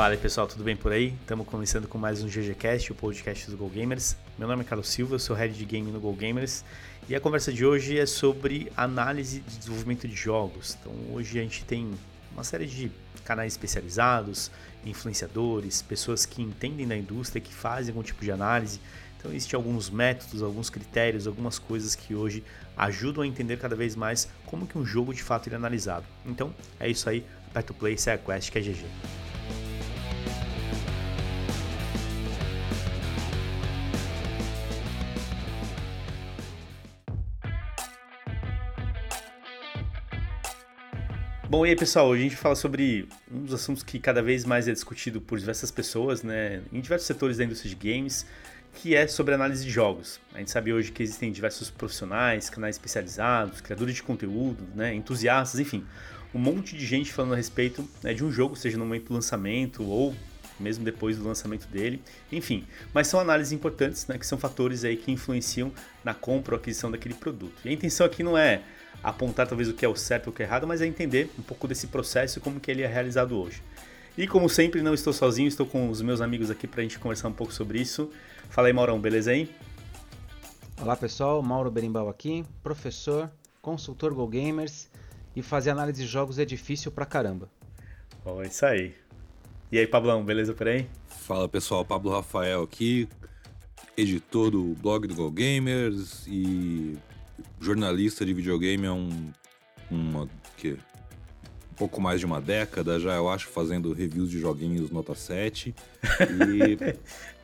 Fala aí pessoal, tudo bem por aí? Estamos começando com mais um GGCast, o podcast do Go Gamers. Meu nome é Carlos Silva, eu sou head de game no Go Gamers e a conversa de hoje é sobre análise de desenvolvimento de jogos. Então hoje a gente tem uma série de canais especializados, influenciadores, pessoas que entendem da indústria, que fazem algum tipo de análise. Então existem alguns métodos, alguns critérios, algumas coisas que hoje ajudam a entender cada vez mais como que um jogo de fato é analisado. Então é isso aí, aperta o play, segue a quest que é GG. Bom, e aí pessoal, a gente fala sobre um dos assuntos que cada vez mais é discutido por diversas pessoas, né, em diversos setores da indústria de games, que é sobre análise de jogos. A gente sabe hoje que existem diversos profissionais, canais especializados, criadores de conteúdo, né, entusiastas, enfim, um monte de gente falando a respeito né, de um jogo, seja no momento do lançamento ou mesmo depois do lançamento dele, enfim. Mas são análises importantes, né, que são fatores aí que influenciam na compra ou aquisição daquele produto. E a intenção aqui não é apontar talvez o que é o certo ou o que é errado, mas é entender um pouco desse processo e como que ele é realizado hoje. E como sempre, não estou sozinho, estou com os meus amigos aqui para a gente conversar um pouco sobre isso. Fala aí, Maurão, beleza aí? Olá pessoal, Mauro Berimbau aqui, professor, consultor Go Gamers e fazer análise de jogos é difícil pra caramba. Oh, isso aí. E aí, Pablão, beleza por aí? Fala pessoal, Pablo Rafael aqui, editor do blog do Go Gamers e jornalista de videogame há um, uma, que, um pouco mais de uma década já, eu acho, fazendo reviews de joguinhos nota 7.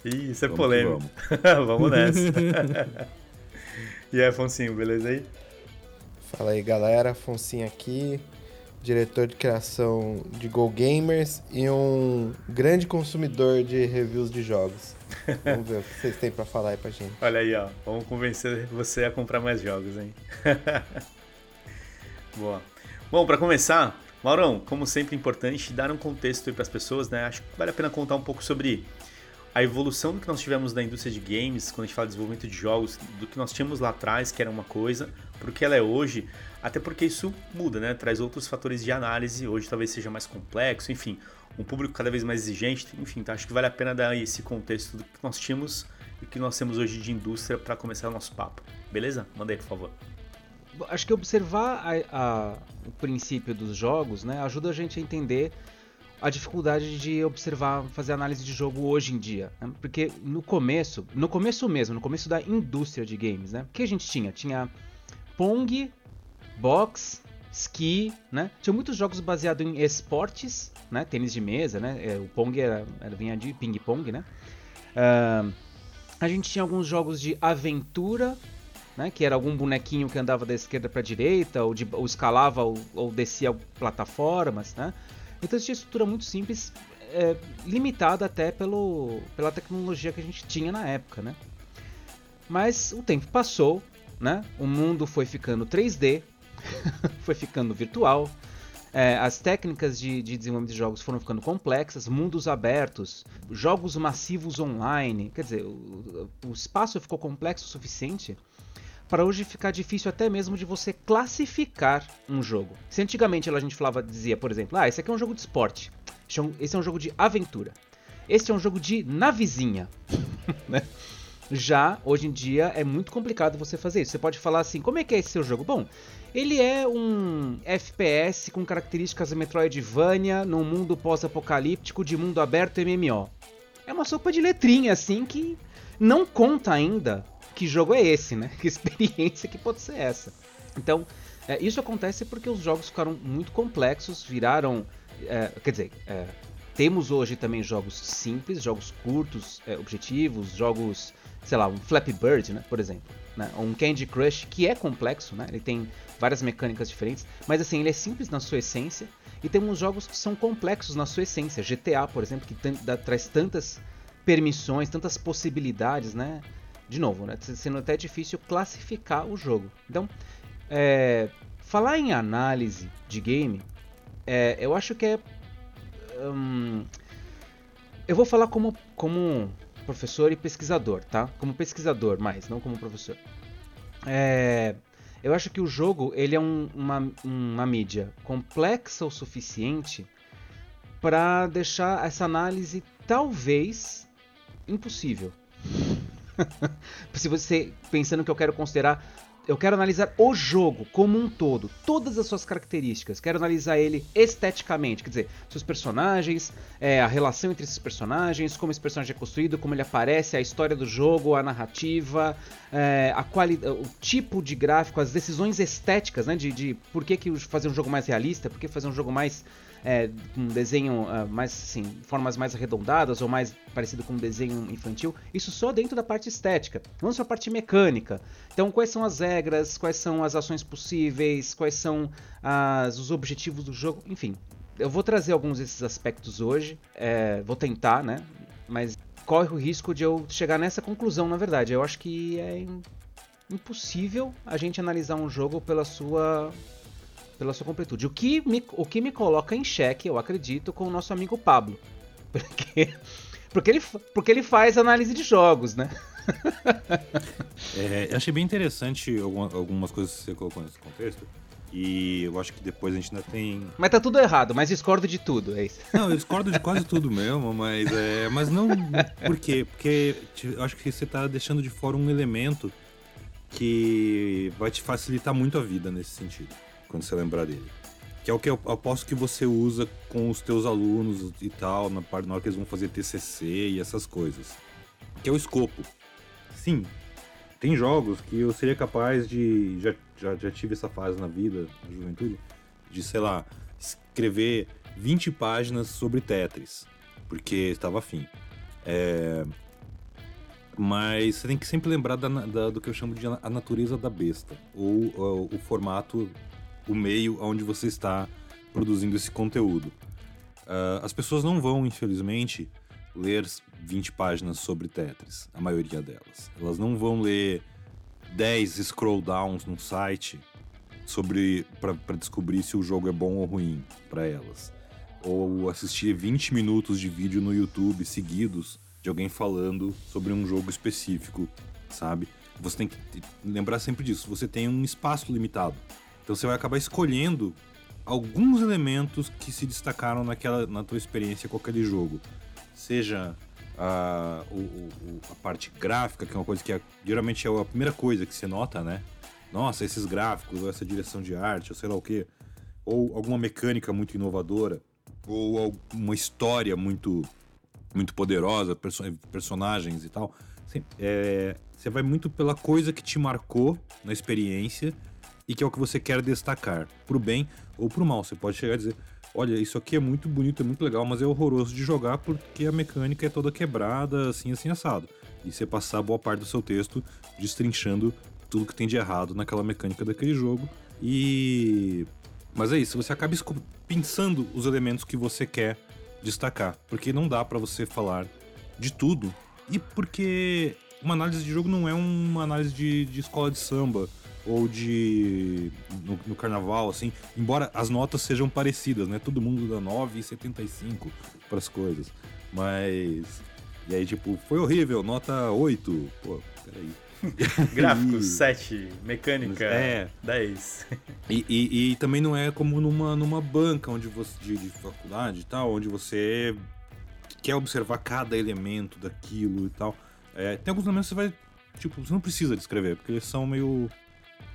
E... Isso é polêmico. Vamos. vamos nessa. e aí, Afonso, beleza aí? Fala aí, galera. Afonso aqui, diretor de criação de Go Gamers e um grande consumidor de reviews de jogos. Vamos ver o que vocês têm para falar aí pra gente. Olha aí, ó. Vamos convencer você a comprar mais jogos, hein? Boa. Bom, para começar, Maurão, como sempre importante dar um contexto para as pessoas, né? Acho que vale a pena contar um pouco sobre a evolução do que nós tivemos na indústria de games, quando a gente fala de desenvolvimento de jogos, do que nós tínhamos lá atrás, que era uma coisa, porque ela é hoje, até porque isso muda, né? Traz outros fatores de análise, hoje talvez seja mais complexo, enfim, um público cada vez mais exigente, enfim, então acho que vale a pena dar esse contexto do que nós tínhamos e que nós temos hoje de indústria para começar o nosso papo. Beleza? Manda aí, por favor. Acho que observar a, a, o princípio dos jogos né, ajuda a gente a entender a dificuldade de observar, fazer análise de jogo hoje em dia. Né? Porque no começo, no começo mesmo, no começo da indústria de games, né? O que a gente tinha? Tinha Pong, Box, Ski, né? Tinha muitos jogos baseados em esportes, né? Tênis de mesa, né? É, o Pong era, era vinha de ping-pong, né? Uh, a gente tinha alguns jogos de aventura, né? Que era algum bonequinho que andava da esquerda para direita, ou, de, ou escalava ou, ou descia plataformas, né? Então existia estrutura muito simples, é, limitada até pelo, pela tecnologia que a gente tinha na época, né? Mas o tempo passou, né? O mundo foi ficando 3D, foi ficando virtual, é, as técnicas de, de, desenvolvimento de jogos foram ficando complexas, mundos abertos, jogos massivos online, quer dizer, o, o espaço ficou complexo o suficiente para hoje ficar difícil até mesmo de você classificar um jogo. Se antigamente a gente falava, dizia, por exemplo, ah, esse aqui é um jogo de esporte, esse é um jogo de aventura, esse é um jogo de navezinha, né? Já hoje em dia é muito complicado você fazer isso. Você pode falar assim: como é que é esse seu jogo? Bom, ele é um FPS com características Metroidvania num mundo pós-apocalíptico de mundo aberto MMO. É uma sopa de letrinha assim que não conta ainda que jogo é esse, né? Que experiência que pode ser essa. Então, é, isso acontece porque os jogos ficaram muito complexos, viraram. É, quer dizer, é, temos hoje também jogos simples, jogos curtos, é, objetivos, jogos, sei lá, um Flappy Bird, né, por exemplo. Né, um Candy Crush, que é complexo, né, ele tem várias mecânicas diferentes, mas assim, ele é simples na sua essência. E temos jogos que são complexos na sua essência. GTA, por exemplo, que traz tantas permissões, tantas possibilidades, né? de novo, né, sendo até difícil classificar o jogo. Então, é, falar em análise de game, é, eu acho que é. Hum, eu vou falar como, como professor e pesquisador, tá? Como pesquisador, mais, não como professor. É, eu acho que o jogo ele é um, uma, uma mídia complexa o suficiente para deixar essa análise talvez impossível. Se você pensando que eu quero considerar eu quero analisar o jogo como um todo, todas as suas características. Quero analisar ele esteticamente, quer dizer, seus personagens, é, a relação entre esses personagens, como esse personagem é construído, como ele aparece, a história do jogo, a narrativa, é, a quali o tipo de gráfico, as decisões estéticas, né? De, de por que, que fazer um jogo mais realista, por que fazer um jogo mais é, um desenho uh, mais assim, formas mais arredondadas ou mais parecido com um desenho infantil, isso só dentro da parte estética. Vamos para a parte mecânica. Então, quais são as regras, quais são as ações possíveis, quais são as, os objetivos do jogo, enfim. Eu vou trazer alguns desses aspectos hoje, é, vou tentar, né? Mas corre o risco de eu chegar nessa conclusão, na verdade. Eu acho que é impossível a gente analisar um jogo pela sua pela sua completude. O que me, o que me coloca em xeque, eu acredito, com o nosso amigo Pablo. Porque, porque, ele, porque ele faz análise de jogos, né? é, eu achei bem interessante algumas coisas que você colocou nesse contexto. E eu acho que depois a gente ainda tem. Mas tá tudo errado, mas discordo de tudo, é isso. Não, eu discordo de quase tudo mesmo, mas é. Mas não. Por quê? Porque eu acho que você tá deixando de fora um elemento que vai te facilitar muito a vida nesse sentido quando você lembrar dele. Que é o que eu aposto que você usa com os teus alunos e tal, na, na hora que eles vão fazer TCC e essas coisas. Que é o escopo. Sim, tem jogos que eu seria capaz de. Já, já, já tive essa fase na vida, na juventude, de, sei lá, escrever 20 páginas sobre Tetris, porque estava afim. É... Mas você tem que sempre lembrar da, da, do que eu chamo de a natureza da besta, ou, ou o formato o meio onde você está produzindo esse conteúdo. Uh, as pessoas não vão, infelizmente, ler 20 páginas sobre Tetris, a maioria delas. Elas não vão ler 10 scroll downs no site sobre para descobrir se o jogo é bom ou ruim para elas. Ou assistir 20 minutos de vídeo no YouTube seguidos de alguém falando sobre um jogo específico, sabe? Você tem que lembrar sempre disso. Você tem um espaço limitado. Então você vai acabar escolhendo alguns elementos que se destacaram naquela, na tua experiência com aquele jogo. Seja a, o, o, a parte gráfica, que é uma coisa que é, geralmente é a primeira coisa que você nota, né? Nossa, esses gráficos, ou essa direção de arte, ou sei lá o quê. Ou alguma mecânica muito inovadora, ou uma história muito, muito poderosa, perso personagens e tal. É, você vai muito pela coisa que te marcou na experiência e que é o que você quer destacar, pro bem ou pro mal. Você pode chegar e dizer: olha, isso aqui é muito bonito, é muito legal, mas é horroroso de jogar porque a mecânica é toda quebrada, assim, assim, assado. E você passar boa parte do seu texto destrinchando tudo que tem de errado naquela mecânica daquele jogo. E. Mas é isso, você acaba pensando os elementos que você quer destacar, porque não dá para você falar de tudo. E porque uma análise de jogo não é uma análise de, de escola de samba ou de. No, no, carnaval, assim, embora as notas sejam parecidas, né? Todo mundo dá 9,75 para as coisas. Mas. E aí, tipo, foi horrível, nota 8. Pô, peraí. Gráficos, 7. Mecânica, é. 10. E, e, e, também não é como numa, numa banca onde você, de, de faculdade e tal, onde você quer observar cada elemento daquilo e tal. É, tem alguns elementos que você vai. Tipo, você não precisa descrever, porque eles são meio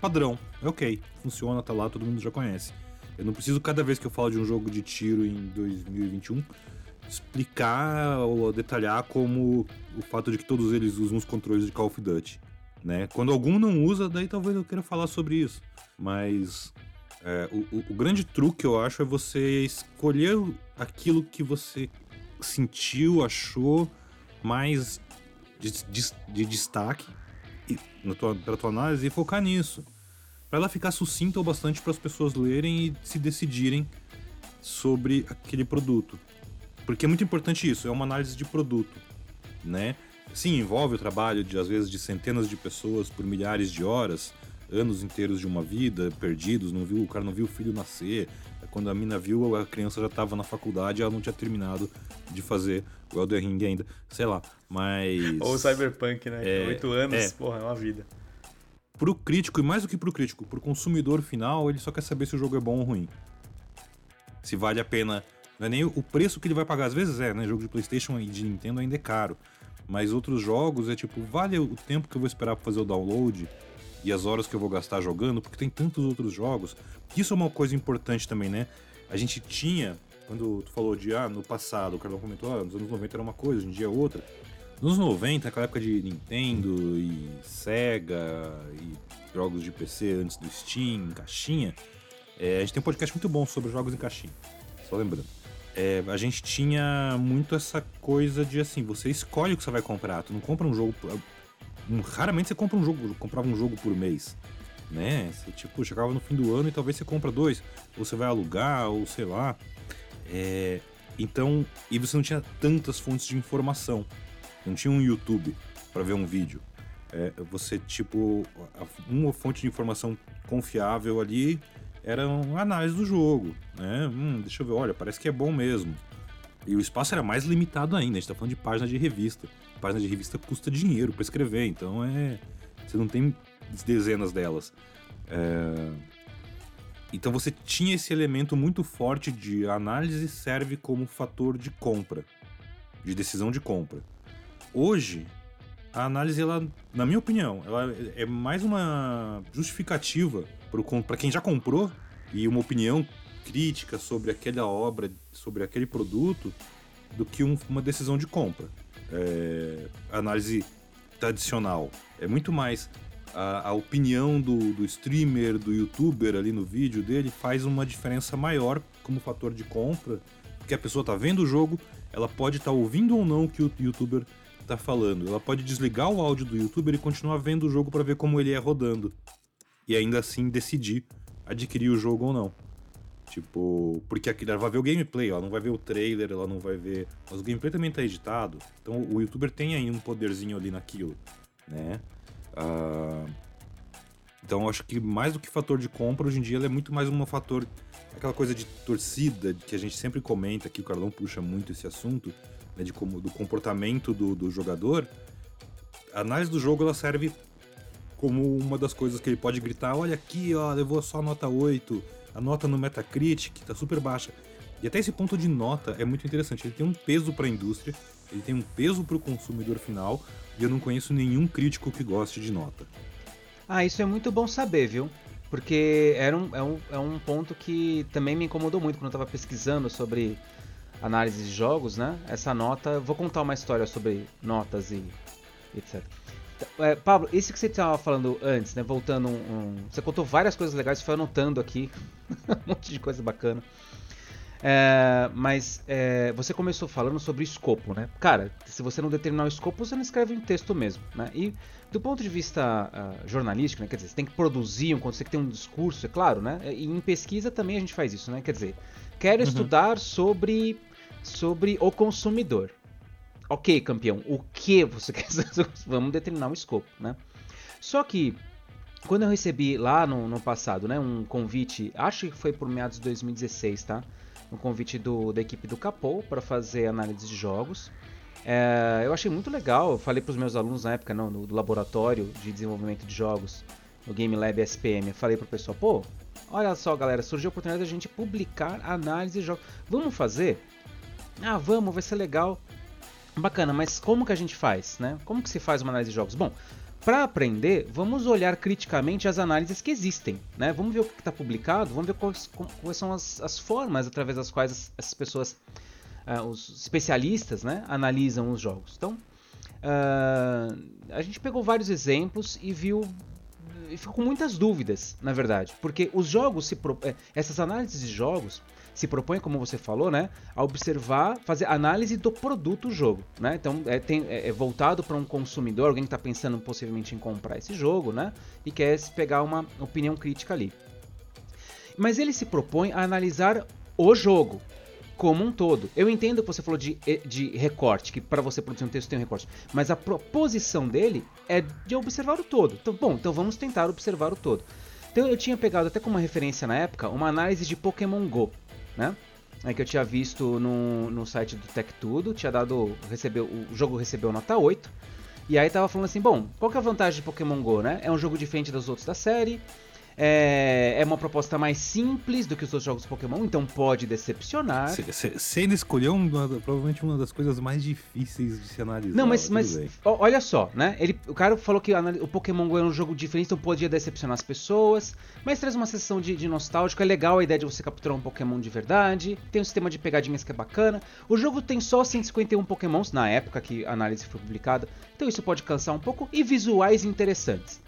padrão. É ok, funciona, tá lá, todo mundo já conhece. Eu não preciso, cada vez que eu falo de um jogo de tiro em 2021, explicar ou detalhar como o fato de que todos eles usam os controles de Call of Duty. Né? Quando algum não usa, daí talvez eu queira falar sobre isso. Mas é, o, o, grande truque, eu acho, é você escolher aquilo que você sentiu, achou mais de, de, de destaque na tua, pra tua análise e focar nisso. Para ela ficar sucinta o bastante para as pessoas lerem e se decidirem sobre aquele produto. Porque é muito importante isso, é uma análise de produto, né? Sim, envolve o trabalho de às vezes de centenas de pessoas por milhares de horas, anos inteiros de uma vida perdidos, não viu, o cara não viu o filho nascer. Quando a mina viu, a criança já estava na faculdade, ela não tinha terminado de fazer o Elden Ring ainda, sei lá, mas... Ou o Cyberpunk, né? É, Oito anos, é. porra, é uma vida. Pro crítico, e mais do que pro crítico, pro consumidor final, ele só quer saber se o jogo é bom ou ruim. Se vale a pena Não é nem o preço que ele vai pagar. Às vezes é, né? Jogo de PlayStation e de Nintendo ainda é caro. Mas outros jogos é tipo, vale o tempo que eu vou esperar pra fazer o download e as horas que eu vou gastar jogando, porque tem tantos outros jogos. Isso é uma coisa importante também, né? A gente tinha, quando tu falou de, ah, no passado, o Carlão comentou, ah, nos anos 90 era uma coisa, hoje em dia é outra. Nos anos 90, aquela época de Nintendo e Sega e jogos de PC antes do Steam, caixinha, é, a gente tem um podcast muito bom sobre jogos em caixinha, só lembrando. É, a gente tinha muito essa coisa de assim, você escolhe o que você vai comprar, tu não compra um jogo. Raramente você compra um jogo, comprava um jogo por mês. Né? Você tipo, chegava no fim do ano e talvez você compra dois, ou você vai alugar, ou sei lá. É, então, e você não tinha tantas fontes de informação. Não tinha um YouTube para ver um vídeo. É, você, tipo, uma fonte de informação confiável ali era uma análise do jogo, né? Hum, deixa eu ver, olha, parece que é bom mesmo. E o espaço era mais limitado ainda, a gente tá falando de página de revista. Página de revista custa dinheiro para escrever, então é. Você não tem dezenas delas. É... Então você tinha esse elemento muito forte de análise serve como fator de compra, de decisão de compra. Hoje, a análise, ela, na minha opinião, ela é mais uma justificativa para quem já comprou e uma opinião crítica sobre aquela obra, sobre aquele produto, do que um, uma decisão de compra. É, análise tradicional é muito mais a, a opinião do, do, streamer, do youtuber ali no vídeo dele faz uma diferença maior como fator de compra, porque a pessoa está vendo o jogo, ela pode estar tá ouvindo ou não o que o youtuber tá falando. Ela pode desligar o áudio do youtuber e continuar vendo o jogo para ver como ele é rodando. E ainda assim decidir adquirir o jogo ou não. Tipo, porque aqui ela vai ver o gameplay, ela não vai ver o trailer, ela não vai ver. Mas o gameplay também tá editado. Então o youtuber tem aí um poderzinho ali naquilo, né? Uh... Então eu acho que mais do que fator de compra, hoje em dia ela é muito mais um fator. Aquela coisa de torcida, que a gente sempre comenta, que o Carlão puxa muito esse assunto, né, de como, do comportamento do, do jogador, a análise do jogo ela serve como uma das coisas que ele pode gritar: olha aqui, ó, levou só nota 8, a nota no Metacritic tá super baixa. E até esse ponto de nota é muito interessante. Ele tem um peso para a indústria, ele tem um peso para o consumidor final, e eu não conheço nenhum crítico que goste de nota. Ah, isso é muito bom saber, viu? Porque era um, é, um, é um ponto que também me incomodou muito quando eu estava pesquisando sobre análise de jogos, né? Essa nota, vou contar uma história sobre notas e etc. É, Pablo, isso que você estava falando antes, né? Voltando um, um, Você contou várias coisas legais, você foi anotando aqui. um monte de coisa bacana. É, mas é, você começou falando sobre escopo, né? Cara, se você não determinar o escopo, você não escreve um texto mesmo, né? E do ponto de vista uh, jornalístico, né? Quer dizer, você tem que produzir um conteúdo, você tem que ter um discurso, é claro, né? E em pesquisa também a gente faz isso, né? Quer dizer, quero uhum. estudar sobre sobre o consumidor. Ok, campeão, o que você quer? Vamos determinar um escopo, né? Só que quando eu recebi lá no, no passado, né, um convite, acho que foi por meados de 2016, tá? Um convite do, da equipe do Capô para fazer análise de jogos. É, eu achei muito legal. Eu falei para os meus alunos na época, não, do laboratório de desenvolvimento de jogos, no Game Lab SPM. Eu falei o pessoal, pô, olha só, galera, surgiu a oportunidade de a gente publicar análise de jogos. Vamos fazer? Ah, vamos, vai ser legal. Bacana, mas como que a gente faz, né? Como que se faz uma análise de jogos? Bom, para aprender, vamos olhar criticamente as análises que existem, né? Vamos ver o que está publicado, vamos ver quais, quais são as, as, formas através das quais as, essas pessoas, uh, os especialistas, né, analisam os jogos. Então, uh, a gente pegou vários exemplos e viu e ficou com muitas dúvidas, na verdade, porque os jogos se eh, essas análises de jogos se propõe, como você falou, né, a observar, fazer análise do produto jogo, né? Então é, tem, é, é voltado para um consumidor, alguém que está pensando possivelmente em comprar esse jogo, né? E quer pegar uma opinião crítica ali. Mas ele se propõe a analisar o jogo como um todo. Eu entendo que você falou de, de recorte, que para você produzir um texto tem um recorte, mas a proposição dele é de observar o todo. Então, bom, então vamos tentar observar o todo. Então eu tinha pegado até como referência na época uma análise de Pokémon Go né? É que eu tinha visto no, no site do Tech Tudo, tinha dado. Recebeu, o jogo recebeu nota 8. E aí tava falando assim, bom, qual que é a vantagem de Pokémon GO, né? É um jogo diferente dos outros da série. É, é uma proposta mais simples do que os outros jogos Pokémon, então pode decepcionar. Você ainda escolheu uma, provavelmente uma das coisas mais difíceis de se analisar. Não, mas, mas olha só, né? Ele, o cara falou que o Pokémon Go é um jogo diferente, então podia decepcionar as pessoas, mas traz uma sessão de, de nostálgico. É legal a ideia de você capturar um Pokémon de verdade, tem um sistema de pegadinhas que é bacana. O jogo tem só 151 Pokémons na época que a análise foi publicada, então isso pode cansar um pouco, e visuais interessantes.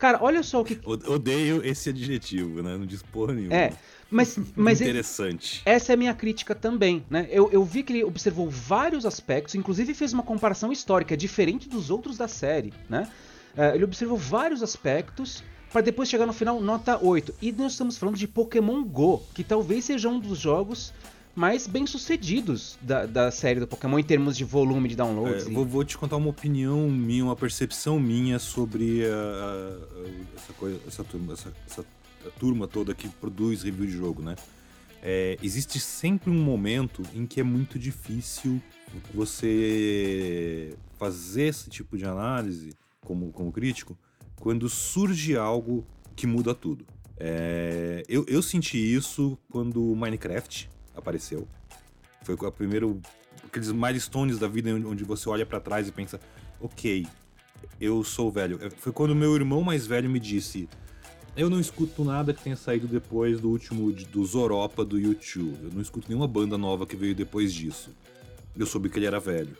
Cara, olha só o que. Odeio esse adjetivo, né? Não diz porra nenhuma. É, mas. mas Interessante. essa é a minha crítica também, né? Eu, eu vi que ele observou vários aspectos, inclusive fez uma comparação histórica, diferente dos outros da série, né? Uh, ele observou vários aspectos para depois chegar no final nota 8. E nós estamos falando de Pokémon Go, que talvez seja um dos jogos mais bem sucedidos da, da série do Pokémon em termos de volume de downloads. É, vou, vou, te contar uma opinião minha, uma percepção minha sobre a, a, essa, coisa, essa, turma, essa, essa turma toda que produz review de jogo, né? É, existe sempre um momento em que é muito difícil você fazer esse tipo de análise como, como crítico quando surge algo que muda tudo. É, eu, eu senti isso quando Minecraft apareceu. Foi o primeiro aqueles milestones da vida onde você olha para trás e pensa, ok, eu sou velho. É, foi quando meu irmão mais velho me disse, eu não escuto nada que tenha saído depois do último do Zoropa do YouTube. Eu não escuto nenhuma banda nova que veio depois disso. Eu soube que ele era velho.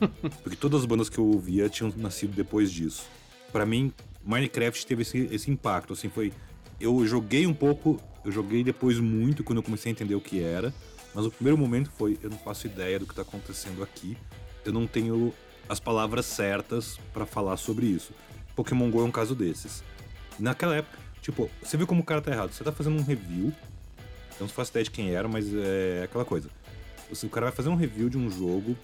Porque todas as bandas que eu ouvia tinham nascido depois disso. Para mim, Minecraft teve esse, esse impacto, assim, foi eu joguei um pouco, eu joguei depois muito quando eu comecei a entender o que era, mas o primeiro momento foi: eu não faço ideia do que está acontecendo aqui, eu não tenho as palavras certas para falar sobre isso. Pokémon Go é um caso desses. Naquela época, tipo, você viu como o cara tá errado. Você tá fazendo um review, eu não faço ideia de quem era, mas é aquela coisa. o cara vai fazer um review de um jogo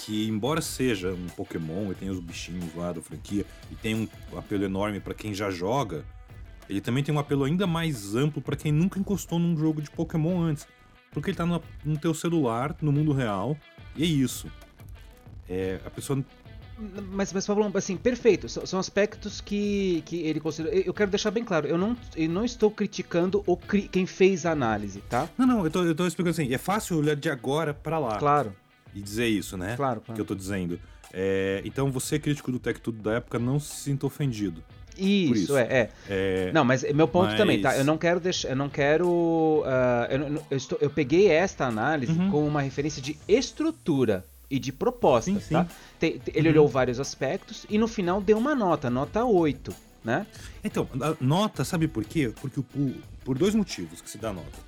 que, embora seja um Pokémon e tem os bichinhos lá da franquia e tem um apelo enorme para quem já joga, ele também tem um apelo ainda mais amplo para quem nunca encostou num jogo de Pokémon antes. Porque ele tá no, no teu celular, no mundo real, e é isso. É, a pessoa mas, mas falando assim, perfeito. São, aspectos que, que ele considera. Eu quero deixar bem claro, eu não, eu não estou criticando o cri, quem fez a análise, tá? Não, não, eu tô, eu tô explicando assim, é fácil olhar de agora para lá. Claro. E dizer isso, né? Claro, claro. Que eu tô dizendo. É, então você, crítico do Tech Tudo da época, não se sinta ofendido. Isso, isso. É, é, é, Não, mas meu ponto mas... também, tá? Eu não quero deixar. Eu não quero. Uh, eu, eu, estou, eu peguei esta análise uhum. como uma referência de estrutura e de proposta, sim, tá? Sim. ele uhum. olhou vários aspectos e no final deu uma nota, nota 8, né? Então, nota, sabe por quê? Porque por, por dois motivos que se dá nota.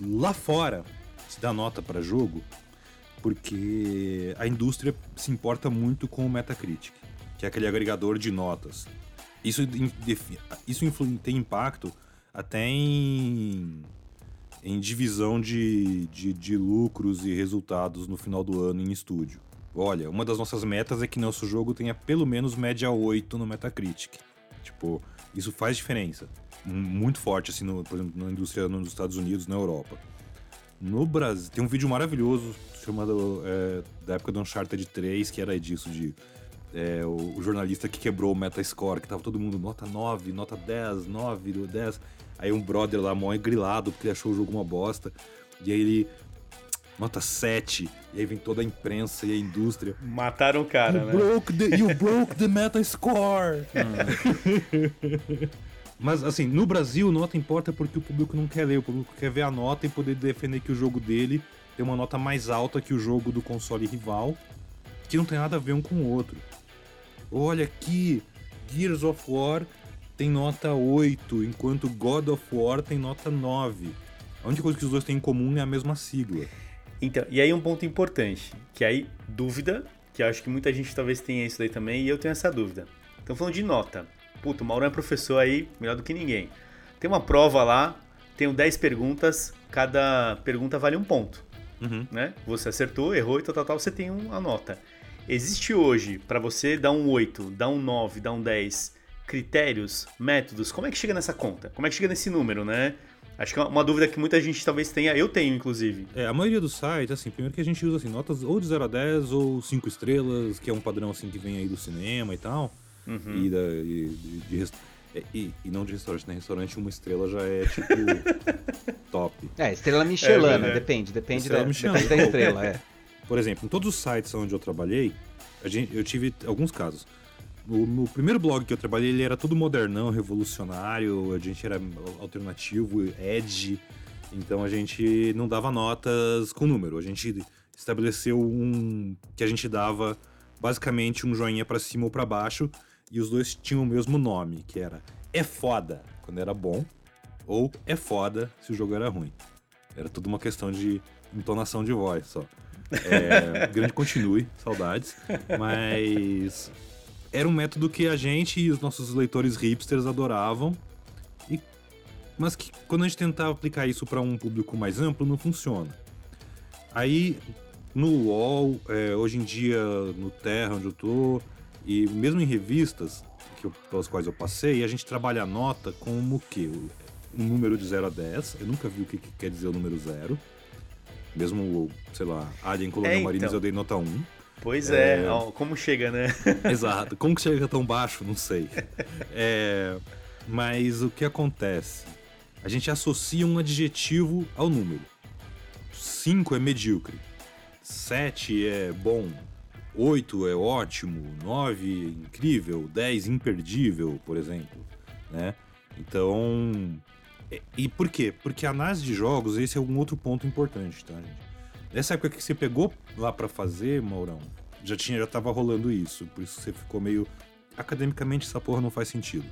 Lá fora, se dá nota para jogo porque a indústria se importa muito com o Metacritic, que é aquele agregador de notas. Isso, isso tem impacto até em, em divisão de, de, de lucros e resultados no final do ano em estúdio. Olha, uma das nossas metas é que nosso jogo tenha pelo menos média 8 no Metacritic. Tipo, isso faz diferença. Muito forte, assim, no, por exemplo, na indústria nos Estados Unidos, na Europa. No Brasil, tem um vídeo maravilhoso chamado é, da época do Uncharted 3, que era disso, de é, o, o, jornalista que quebrou o Metascore, que tava todo mundo nota 9, nota 10, 9, 10. Aí um brother lá, mó grilado, porque ele achou o jogo uma bosta. E aí ele. Nota 7. E aí vem toda a imprensa e a indústria. Mataram o cara, you né? Broke the, you broke the Metascore! Hum. Mas, assim, no Brasil, nota importa porque o público não quer ler. O público quer ver a nota e poder defender que o jogo dele tem uma nota mais alta que o jogo do console rival, que não tem nada a ver um com o outro. Olha aqui, Gears of War tem nota 8, enquanto God of War tem nota 9. A única coisa que os dois têm em comum é a mesma sigla. Então, e aí um ponto importante, que aí dúvida, que acho que muita gente talvez tenha isso daí também, e eu tenho essa dúvida. Então falando de nota. Puta, o Mauro é professor aí, melhor do que ninguém. Tem uma prova lá, tenho 10 perguntas, cada pergunta vale um ponto. Uhum. Né? Você acertou, errou e tal, tal, tal, você tem uma nota. Existe hoje, para você dar um 8, dar um 9, dar um 10, critérios, métodos? Como é que chega nessa conta? Como é que chega nesse número, né? Acho que é uma dúvida que muita gente talvez tenha, eu tenho inclusive. É, a maioria dos sites, assim, primeiro que a gente usa assim, notas ou de 0 a 10 ou 5 estrelas, que é um padrão assim que vem aí do cinema e tal. Uhum. E, da, e de, de, É, E, e não de restaurante, né? Restaurante uma estrela já é tipo top. É, estrela Michelana, É, é. depende, depende, Estrela da, Michelin. depende da estrela, é. Por exemplo, em todos os sites onde eu trabalhei, gente, eu tive alguns casos. No, no primeiro blog que eu trabalhei, ele era todo modernão, revolucionário, a gente era alternativo, edge. Então a gente não dava notas com número. A gente estabeleceu um que a gente dava basicamente um joinha pra cima ou pra baixo e os dois tinham o mesmo nome, que era é foda quando era bom ou é foda se o jogo era ruim. Era tudo uma questão de entonação de voz só. É, grande continue, saudades. Mas era um método que a gente e os nossos leitores hipsters adoravam. E, mas que quando a gente tentava aplicar isso para um público mais amplo, não funciona. Aí no UOL, é, hoje em dia no Terra, onde eu tô, e mesmo em revistas que eu- pelas quais eu passei, a gente trabalha a nota como o quê? Um número de 0 a 10. Eu nunca vi o que, que quer dizer o número 0. Mesmo, sei lá, Alien Colonial É, Marines então. eu dei nota 1. Pois é, É. ó, como chega, né? Exato. Como que chega tão baixo? Não sei. É, mas o que acontece? A gente associa um adjetivo ao número. 5 é medíocre. 7 é bom. 8 é ótimo. 9 incrível. 10 imperdível, por exemplo. Né? Então. E por quê? Porque a análise de jogos, esse é um outro ponto importante, tá, gente? Nessa época que você pegou lá pra fazer, Maurão, já tinha, já tava rolando isso. Por isso você ficou meio. Academicamente essa porra não faz sentido.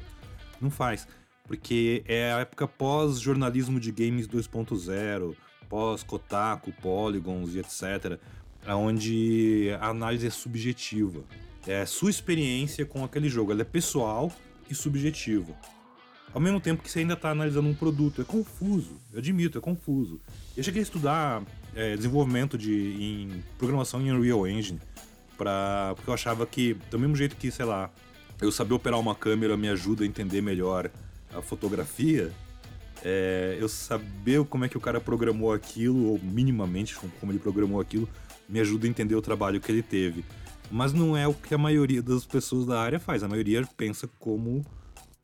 Não faz. Porque é a época pós-jornalismo de games 2.0, pós-Kotaku, Polygons e etc. Onde a análise é subjetiva. É a sua experiência com aquele jogo. Ela é pessoal e subjetiva. Ao mesmo tempo que você ainda está analisando um produto. É confuso. Eu admito, é confuso. Eu cheguei a estudar é, desenvolvimento de, em programação em Unreal Engine. Pra, porque eu achava que, do mesmo jeito que, sei lá, eu saber operar uma câmera me ajuda a entender melhor a fotografia, é, eu saber como é que o cara programou aquilo, ou minimamente como ele programou aquilo, me ajuda a entender o trabalho que ele teve. Mas não é o que a maioria das pessoas da área faz. A maioria pensa como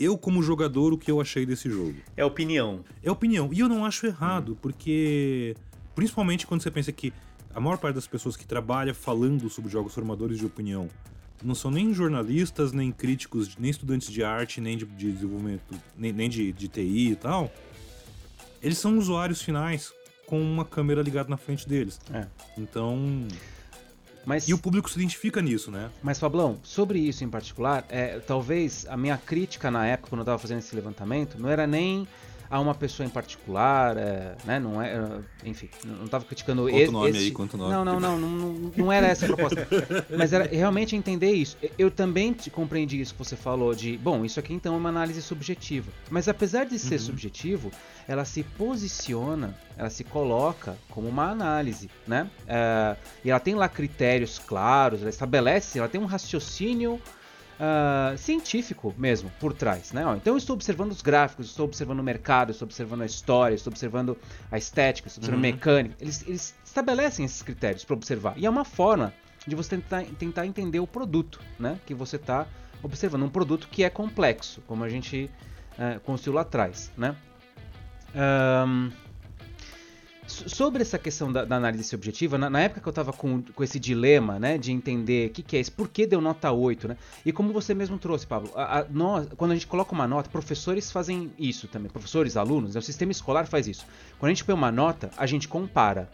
eu, como jogador, o que eu achei desse jogo. É opinião. É opinião. E eu não acho errado, porque. Principalmente quando você pensa que a maior parte das pessoas que trabalha falando sobre jogos formadores de opinião não são nem jornalistas, nem críticos, nem estudantes de arte, nem de, de desenvolvimento, nem, nem de, de TI e tal. Eles são usuários finais com uma câmera ligada na frente deles. É. Então. Mas, E o público se identifica nisso, né? mas Fablão, sobre isso em particular, é, talvez a minha crítica na época, quando eu estava fazendo esse levantamento, não era nem a uma pessoa em particular, é, né? Não é, é, enfim, não estava criticando Conta o esse, nome esse- aí, conta o nome. Não, não, não, não, não, era essa a proposta. Mas era realmente entender isso. Eu também compreendi isso que você falou de, bom, isso aqui então é uma análise subjetiva. Mas apesar de ser subjetivo, ela se posiciona, ela se coloca como uma análise, né? É, e ela tem lá critérios claros, ela estabelece, ela tem um raciocínio ah, científico mesmo por trás, né? Ó, então eu estou observando os gráficos, estou observando o mercado, estou observando a história, estou observando a estética, estou observando a mecânica. Eles, eles estabelecem esses critérios para observar. E é uma forma de você tentar, tentar entender o produto, né? Que você está observando. Um produto que é complexo, como a gente eh, construiu lá atrás, né? So- sobre essa questão da, da análise objetiva, na, na época que eu estava com, com esse dilema, né, de entender o que, que é isso, por que deu nota 8, né? E como você mesmo trouxe, Pablo, a- a- nós, quando a gente coloca uma nota, professores fazem isso também, professores, alunos, né, o sistema escolar faz isso. Quando a gente põe uma nota, a gente compara.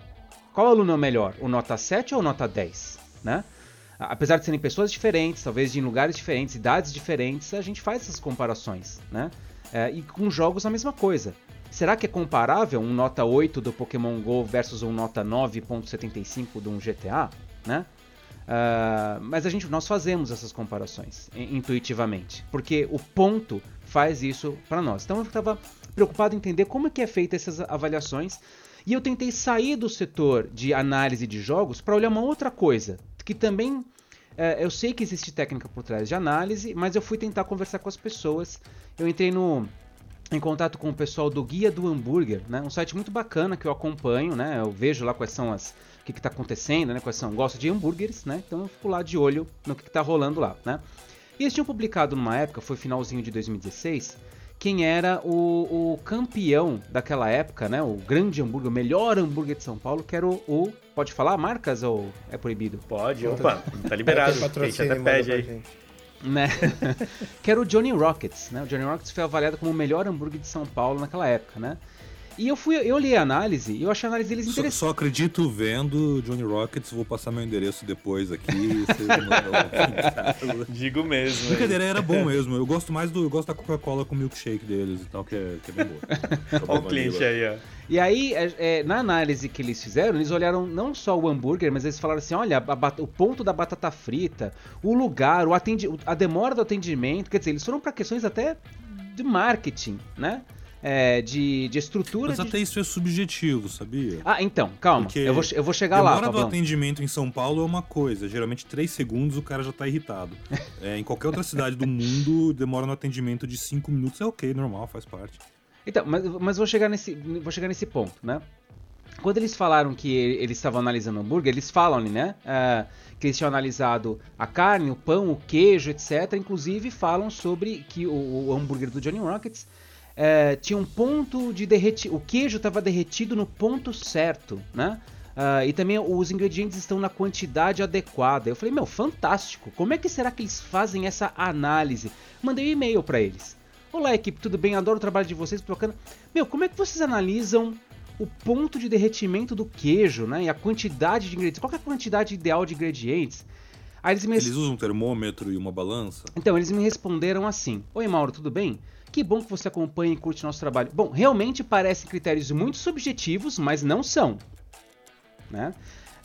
Qual aluno é o melhor, o nota 7 ou o nota 10, né? Apesar de serem pessoas diferentes, talvez de lugares diferentes, idades diferentes, a gente faz essas comparações, né? É, e com jogos a mesma coisa. Será que é comparável um nota 8 do Pokémon GO versus um nota 9.75 de um GTA, né? Ah, mas a gente, nós fazemos essas comparações in- intuitivamente, porque o ponto faz isso para nós. Então eu estava preocupado em entender como é que é feita essas avaliações e eu tentei sair do setor de análise de jogos para olhar uma outra coisa que também é, eu sei que existe técnica por trás de análise, mas eu fui tentar conversar com as pessoas. Eu entrei no em contato com o pessoal do Guia do Hambúrguer, né? Um site muito bacana que eu acompanho, né? Eu vejo lá quais são as o que está acontecendo, né? Quais são, gosto de hambúrgueres, né? Então eu fico lá de olho no que está rolando lá, né? E eles tinham publicado numa época, foi finalzinho de 2016, quem era o, o campeão daquela época, né? O grande hambúrguer, o melhor hambúrguer de São Paulo, que era o. o- pode falar marcas ou é proibido? Pode, opa, tá liberado. Tem A gente até pede pra aí. Né? que era o Johnny Rockets, né? O Johnny Rockets foi avaliado como o melhor hambúrguer de São Paulo naquela época, né? E eu fui, eu li a análise e eu achei a análise deles Só, interessante. só acredito vendo Johnny Rockets, vou passar meu endereço depois aqui. mandam- Digo mesmo. Brincadeira, era bom mesmo. Eu gosto mais do. Eu gosto da Coca-Cola com milkshake deles e tal, que é, que é bem boa. Olha o cliente aí, ó. E aí, é, é, na análise que eles fizeram, eles olharam não só o hambúrguer, mas eles falaram assim: olha, a o ponto da batata frita, o lugar, o atendi a demora do atendimento. Quer dizer, eles foram para questões até de marketing, né? É, de, de estrutura. Mas de- até isso é subjetivo, sabia? Ah, então, calma. Porque Eu vou, eu vou chegar lá, Demora do Pablão. atendimento em São Paulo é uma coisa. Geralmente, três segundos o cara já tá irritado. É, em qualquer outra cidade do mundo, demora no atendimento de cinco minutos. É ok, normal, faz parte. Então, mas, mas vou chegar nesse, vou chegar nesse ponto, né? Quando eles falaram que eles estavam analisando hambúrguer, eles falam né? ah, que eles tinham analisado a carne, o pão, o queijo, etc. Inclusive falam sobre que o, o hambúrguer do Johnny Rockets eh, tinha um ponto de derretir. O queijo estava derretido no ponto certo, né? Ah, e também os ingredientes estão na quantidade adequada. Eu falei, meu, fantástico. Como é que será que eles fazem essa análise? Mandei um e-mail para eles. Olá, equipe, tudo bem? Adoro o trabalho de vocês, bacana. Meu, como é que vocês analisam o ponto de derretimento do queijo, né? E a quantidade de ingredientes. Qual é a quantidade ideal de ingredientes? Aí eles me Eles usam um termômetro e uma balança. então, eles me responderam assim: Oi, Mauro, tudo bem? Que bom que você acompanha e curte nosso trabalho. Bom, realmente parecem critérios muito subjetivos, mas não são. Né?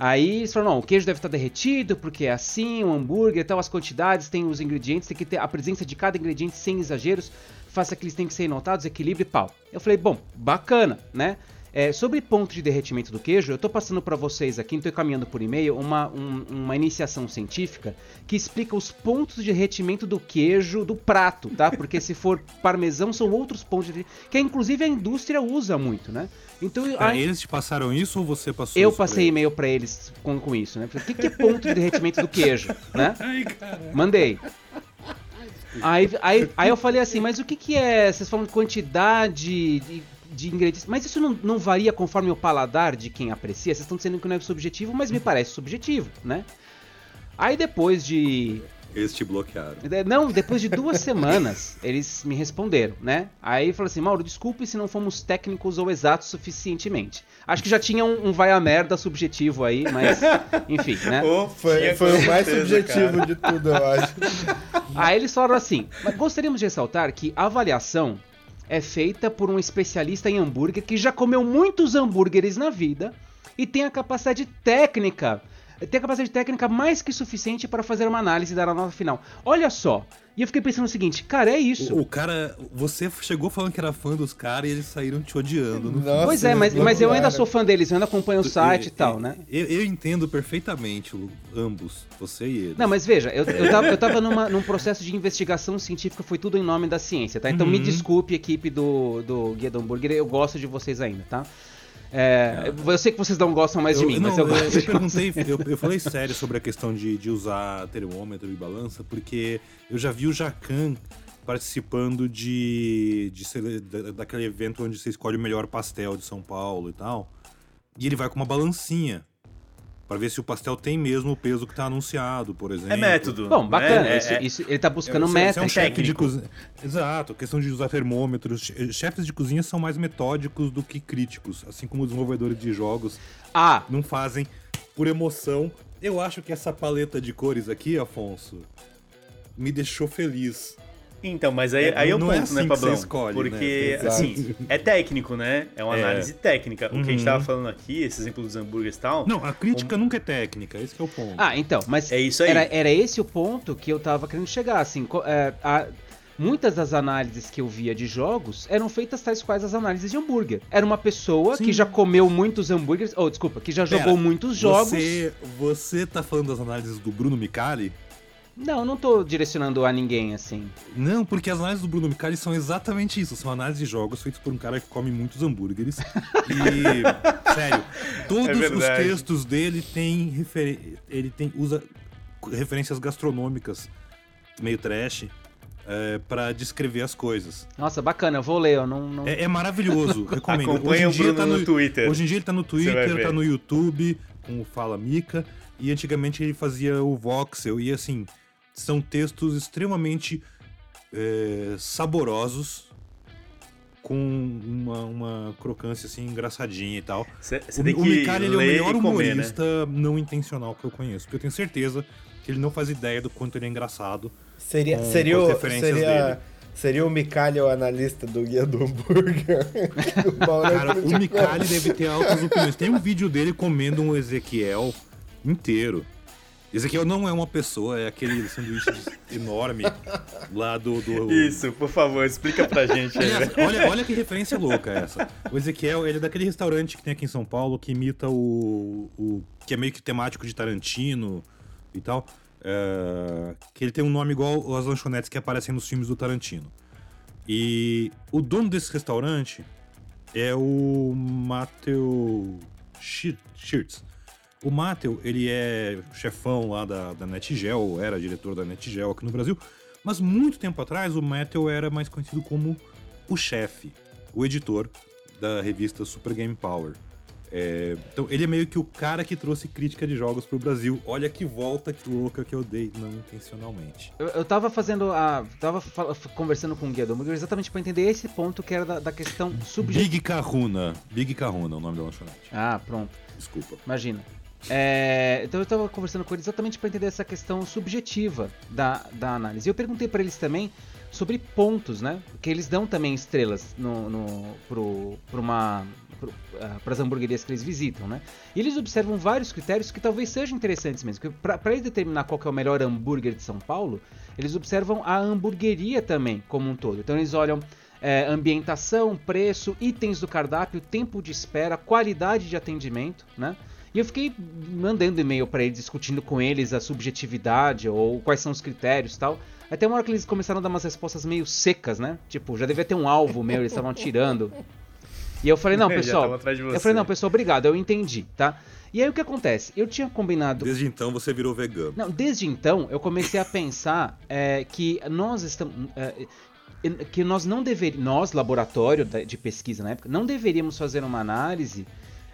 Aí eles falaram: não, o queijo deve estar derretido, porque é assim, o hambúrguer, tal, as quantidades, tem os ingredientes, tem que ter a presença de cada ingrediente sem exageros, faça que eles têm que ser notados, equilíbrio e pau. Eu falei: bom, bacana, né? É, sobre ponto de derretimento do queijo, eu estou passando para vocês aqui, estou encaminhando por e-mail, uma, um- uma iniciação científica que explica os pontos de derretimento do queijo do prato, tá? Porque se for parmesão, são outros pontos de derretimento, que inclusive a indústria usa muito, né? Então, Ah, a- eles te passaram isso ou você passou eu passei e-mail para eles com, com isso, né? O que, que é ponto de derretimento do queijo, né? Ai. Mandei. Aí, aí, aí eu falei assim, mas o que, que é? Vocês falam de quantidade de, de ingredientes, mas isso não, não varia conforme o paladar de quem aprecia? Vocês estão dizendo que não é subjetivo, mas me parece subjetivo, né? Aí depois de Eles te bloquearam. não, depois de duas semanas, eles me responderam, né? Aí falou assim, Mauro, desculpe se não fomos técnicos ou exatos suficientemente. Acho que já tinha um, um vai a merda subjetivo aí, mas enfim, né? Ô, Foi, foi o mais subjetivo cara. de tudo, eu acho. Aí eles falaram assim, mas gostaríamos de ressaltar que a avaliação é feita por um especialista em hambúrguer que já comeu muitos hambúrgueres na vida e tem a capacidade técnica, tem a capacidade técnica mais que suficiente para fazer uma análise e dar a nota final. Olha só, e eu fiquei pensando o seguinte, cara, é isso. O, o cara, você chegou falando que era fã dos caras e eles saíram te odiando. Nossa, Pois é, mas, mas eu ainda sou fã deles, eu ainda acompanho o site e Eu- tal, eu- né? Eu, eu entendo perfeitamente ambos, você e eles. Não, mas veja, eu, eu tava, eu tava numa- num processo de investigação científica, foi tudo em nome da ciência, tá? Então me Uhum. desculpe, equipe do, do Guia do Hambúrguer, eu gosto de vocês ainda, tá? É, eu sei que vocês não gostam mais de mim, não, mas eu gosto. eu de perguntei, eu, eu falei sério sobre a questão de, de usar termômetro e balança, porque eu já vi o Jacan participando de, de da- daquele evento onde você escolhe o melhor pastel de São Paulo e tal. E ele vai com uma balancinha Pra ver se o pastel tem mesmo o peso que tá anunciado, por exemplo. É método. Bom, bacana. né? isso, É- isso- ele tá buscando Você- você é um chefe de cozinha. Exato, questão de usar termômetros. Che- Chefes de cozinha são mais metódicos do que críticos, assim como os desenvolvedores de jogos Ah, não fazem por emoção. Eu acho que essa paleta de cores aqui, Afonso, me deixou feliz. Então, mas aí, É, aí é o não é ponto, assim né, que Pablão? você escolhe, Porque, né? assim, é técnico, né? É uma É. análise técnica. O que a gente Uhum. tava falando aqui, esse exemplo dos hambúrgueres e tal. Não, a crítica nunca é técnica, esse que é o ponto. ah, então, mas É isso aí. Era, era esse o ponto que eu tava querendo chegar, assim, é, a- muitas das análises que eu via de jogos eram feitas tais quais as análises de hambúrguer. Era uma pessoa Sim. que já comeu muitos hambúrgueres, ou desculpa, que já Pera, jogou muitos jogos. Você, você tá falando das análises do Bruno Micali? Não, não tô direcionando a ninguém assim. Não, porque as análises do Bruno Micali são exatamente isso. São análises de jogos feitos por um cara que come muitos hambúrgueres. E, sério, todos É os textos dele tem, referen- ele tem usa referências gastronômicas meio trash, é, para descrever as coisas. Nossa, bacana, eu vou ler, eu não... não... É, é maravilhoso, recomendo. Acompanha o Bruno tá no, Twitter. Hoje em dia ele tá no Twitter, tá no YouTube, com o Fala Mica, e antigamente ele fazia o Voxel, e assim, são textos extremamente é, saborosos, com uma, uma crocância assim engraçadinha e tal. O, tem o que Mikali ele é o melhor comer, né? humorista não intencional que eu conheço, porque eu tenho certeza que ele não faz ideia do quanto ele é engraçado. Seria, Com- seria, com as o, referências seria, dele. seria o Micalha o analista do Guia do Hambúrguer. O Mauro Cara, o. Mikali deve ter altas opiniões. Tem um vídeo dele comendo um Ezequiel inteiro. Ezequiel não é uma pessoa, é aquele sanduíche enorme lá do. do... Isso, por favor, explica pra gente aí. Aliás, olha, olha que referência louca essa. O Ezequiel, ele é daquele restaurante que tem aqui em São Paulo que imita o. o que é meio que temático de Tarantino e tal. é, que ele tem um nome igual às lanchonetes que aparecem nos filmes do Tarantino. E o dono desse restaurante é o Matthew Shir- Shirts. O Matthew, ele é chefão lá da, da NetGel, era diretor da NetGel aqui no Brasil. Mas muito tempo atrás, o Matthew era mais conhecido como o chefe, o editor da revista Super Game Power. É, então, ele é meio que o cara que trouxe crítica de jogos pro Brasil. Olha que volta que louca que eu dei, não intencionalmente. Eu, eu tava fazendo a... tava conversando com o Guia do Hambúrguer exatamente pra entender esse ponto que era da, da questão subjetiva. Big Kahuna. Big Kahuna é o nome da lanchonete. Ah, pronto. Desculpa. Imagina. É, então eu estava conversando com eles exatamente para entender essa questão subjetiva da, da análise. Eu perguntei para eles também sobre pontos, né? Que eles dão também estrelas no, no, pro, pro uma, para as hamburguerias que eles visitam, né? E eles observam vários critérios que talvez sejam interessantes mesmo. Para eles determinar qual é o melhor hambúrguer de São Paulo, eles observam a hamburgueria também como um todo. Então eles olham é, ambientação, preço, itens do cardápio, tempo de espera, qualidade de atendimento, né? E eu fiquei mandando e-mail para eles, discutindo com eles a subjetividade ou quais são os critérios e tal. Até uma hora que eles começaram a dar umas respostas meio secas, né? Tipo, já devia ter um alvo meu, eles estavam tirando. E eu falei, não, pessoal. tava atrás de Eu falei, não, pessoal, obrigado, eu entendi, tá? E aí o que acontece? Eu tinha combinado. Desde então você virou vegano. Não, desde então eu comecei a pensar é, que nós estamos. é, que nós não deveríamos. Nós, laboratório de pesquisa na época, não deveríamos fazer uma análise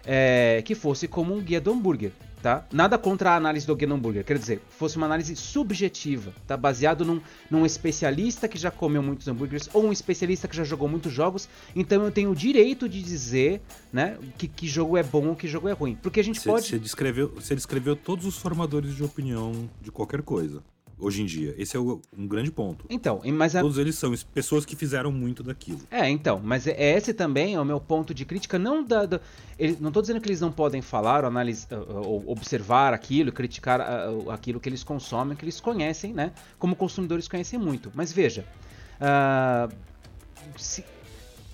é, que fosse como um guia do hambúrguer. Tá? Nada contra a análise do guia do hambúrguer, quer dizer, fosse uma análise subjetiva, tá? baseado num, num especialista que já comeu muitos hambúrgueres ou um especialista que já jogou muitos jogos, então eu tenho o direito de dizer né, que, que jogo é bom ou que jogo é ruim. Porque a gente Você, pode. você descreveu, você descreveu todos os formadores de opinião de qualquer coisa. Hoje em dia. Esse é o- um grande ponto. Então, mas a, Todos eles são es- pessoas que fizeram muito daquilo. É, então, mas é- esse também é o meu ponto de crítica, não da. da- ele- não tô dizendo que eles não podem falar ou, analis- ou observar aquilo, criticar ah, ah, aquilo que eles consomem, que eles conhecem, né? Como consumidores conhecem muito. Mas veja, ah, se-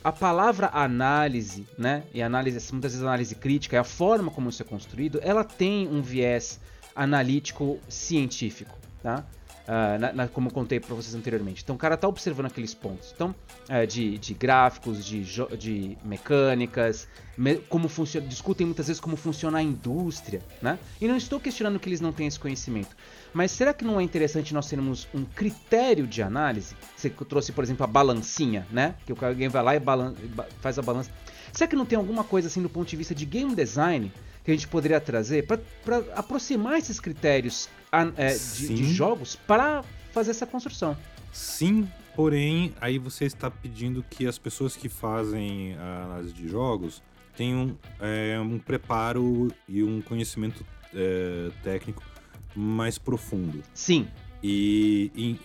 a palavra análise, né? E análise, muitas vezes análise crítica, é a forma como isso é construído, ela tem um viés analítico científico, tá? Ah, na- na- como contei para vocês anteriormente. Então o cara tá observando aqueles pontos. Então, é, de, de gráficos, de, de mecânicas, me- como funciona, discutem muitas vezes como funciona a indústria, né? E não estou questionando que eles não têm esse conhecimento. Mas será que não é interessante nós termos um critério de análise? Você trouxe, por exemplo, a balancinha, né? Que alguém vai lá e balan- ba- faz a balança. Será que não tem alguma coisa assim do ponto de vista de game design que a gente poderia trazer para aproximar esses critérios é, de, de jogos para fazer essa construção? Sim, porém, aí você está pedindo que as pessoas que fazem a análise de jogos tenham é, um preparo e um conhecimento é, técnico mais profundo. Sim, E, e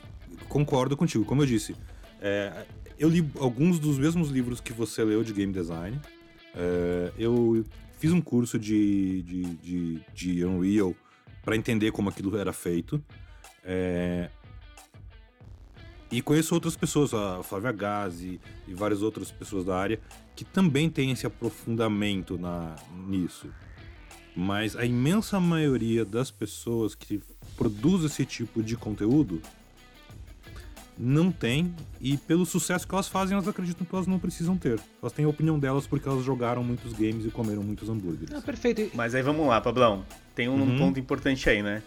concordo contigo, como eu disse. é, eu li alguns dos mesmos livros que você leu de game design. É, eu fiz um curso de, de, de, de Unreal para entender como aquilo era feito. É, e conheço outras pessoas, a Flávia Gazi e várias outras pessoas da área, que também têm esse aprofundamento na, nisso. Mas a imensa maioria das pessoas que produz esse tipo de conteúdo não tem, e pelo sucesso que elas fazem, elas acreditam que elas não precisam ter. Elas têm a opinião delas porque elas jogaram muitos games e comeram muitos hambúrgueres. ah, perfeito. Mas aí vamos lá, Pablão. Tem um Uhum. ponto importante aí, né?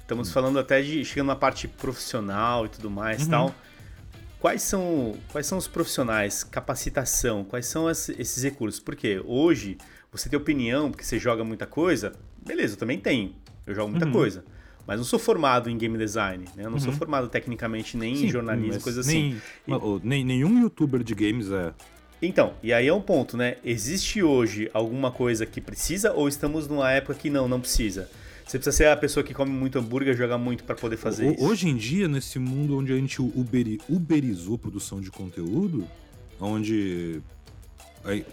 Estamos falando até de chegando na parte profissional e tudo mais Uhum. tal. Quais são, quais são os profissionais, capacitação, quais são as- esses recursos? Porque hoje você tem opinião, porque você joga muita coisa, beleza, eu também tenho. Eu jogo muita Uhum. coisa. Mas não sou formado em game design, né? Eu não sou Uhum. formado tecnicamente nem Sim, em jornalismo, coisa assim. nem, mas, ô, nem- nenhum youtuber de games é. Então, e aí é um ponto, né? Existe hoje alguma coisa que precisa ou estamos numa época que não, não precisa? Você precisa ser a pessoa que come muito hambúrguer, joga muito para poder fazer Ho- isso. Hoje em dia, nesse mundo onde a gente uberi, uberizou produção de conteúdo, onde aí,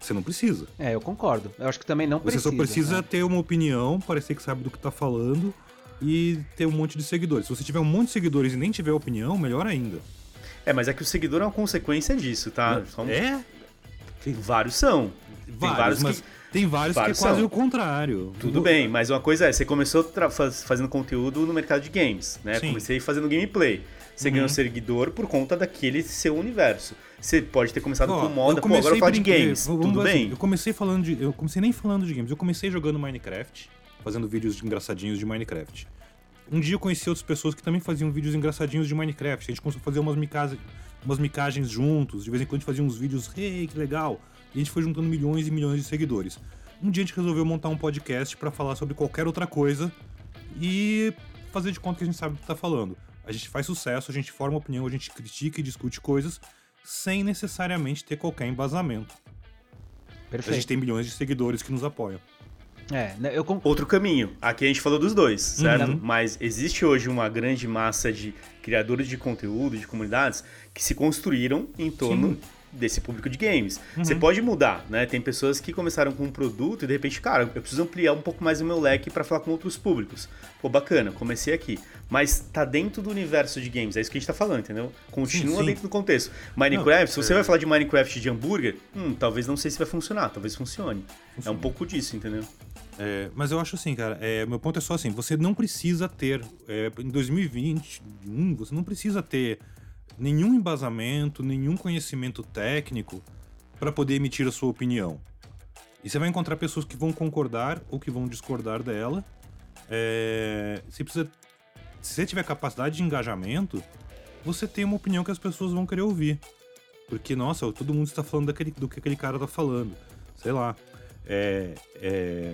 você não precisa. É, eu concordo. Eu acho que também não Você precisa. só precisa né? ter uma opinião, parecer que sabe do que tá falando e ter um monte de seguidores. Se você tiver um monte de seguidores e nem tiver opinião, melhor ainda. É, mas é que o seguidor é uma consequência disso, tá? Só- É? Tem vários são. Vários, vários mas que- tem vários, vários que é quase são. o contrário. Tudo bem, mas uma coisa é, você começou faz- fazendo conteúdo no mercado de games, né? Sim. Comecei fazendo gameplay. Você Uhum. ganhou seguidor por conta daquele seu universo. Você pode ter começado Ó, com moda, pô, agora eu falar de games. vamos Tudo assim, bem? Eu comecei falando de. Eu comecei nem falando de games, eu comecei jogando Minecraft, fazendo vídeos engraçadinhos de Minecraft. Um dia eu conheci outras pessoas que também faziam vídeos engraçadinhos de Minecraft. A gente começou a fazer umas, micas, umas micagens juntos. De vez em quando a gente fazia uns vídeos, hey, que legal. E a gente foi juntando milhões e milhões de seguidores. Um dia a gente resolveu montar um podcast pra falar sobre qualquer outra coisa e fazer de conta que a gente sabe do que tá falando. A gente faz sucesso, a gente forma opinião, a gente critica e discute coisas sem necessariamente ter qualquer embasamento. A Perfeito. gente tem milhões de seguidores que nos apoiam. É, né, eu Outro caminho. Aqui a gente falou dos dois, certo? Uhum. Mas existe hoje uma grande massa de criadores de conteúdo, de comunidades, que se construíram em torno Sim. desse público de games. Uhum. Você pode mudar, né? Tem pessoas que começaram com um produto e de repente, cara, eu preciso ampliar um pouco mais o meu leque para falar com outros públicos. Pô, bacana, comecei aqui. Mas tá dentro do universo de games, é isso que a gente tá falando, entendeu? Continua Sim, sim. dentro do contexto. Minecraft, se você é. vai falar de Minecraft de hambúrguer, hum, talvez não sei se vai funcionar, talvez funcione. É um pouco disso, entendeu? É, mas eu acho assim, cara, é, meu ponto é só assim, você não precisa ter, é, em 2021, você não precisa ter nenhum embasamento, nenhum conhecimento técnico para poder emitir a sua opinião. E você vai encontrar pessoas que vão concordar ou que vão discordar dela. É, você precisa, se você tiver capacidade de engajamento, você tem uma opinião que as pessoas vão querer ouvir. Porque, nossa, todo mundo está falando daquele, do que aquele cara tá falando. Sei lá. É, é,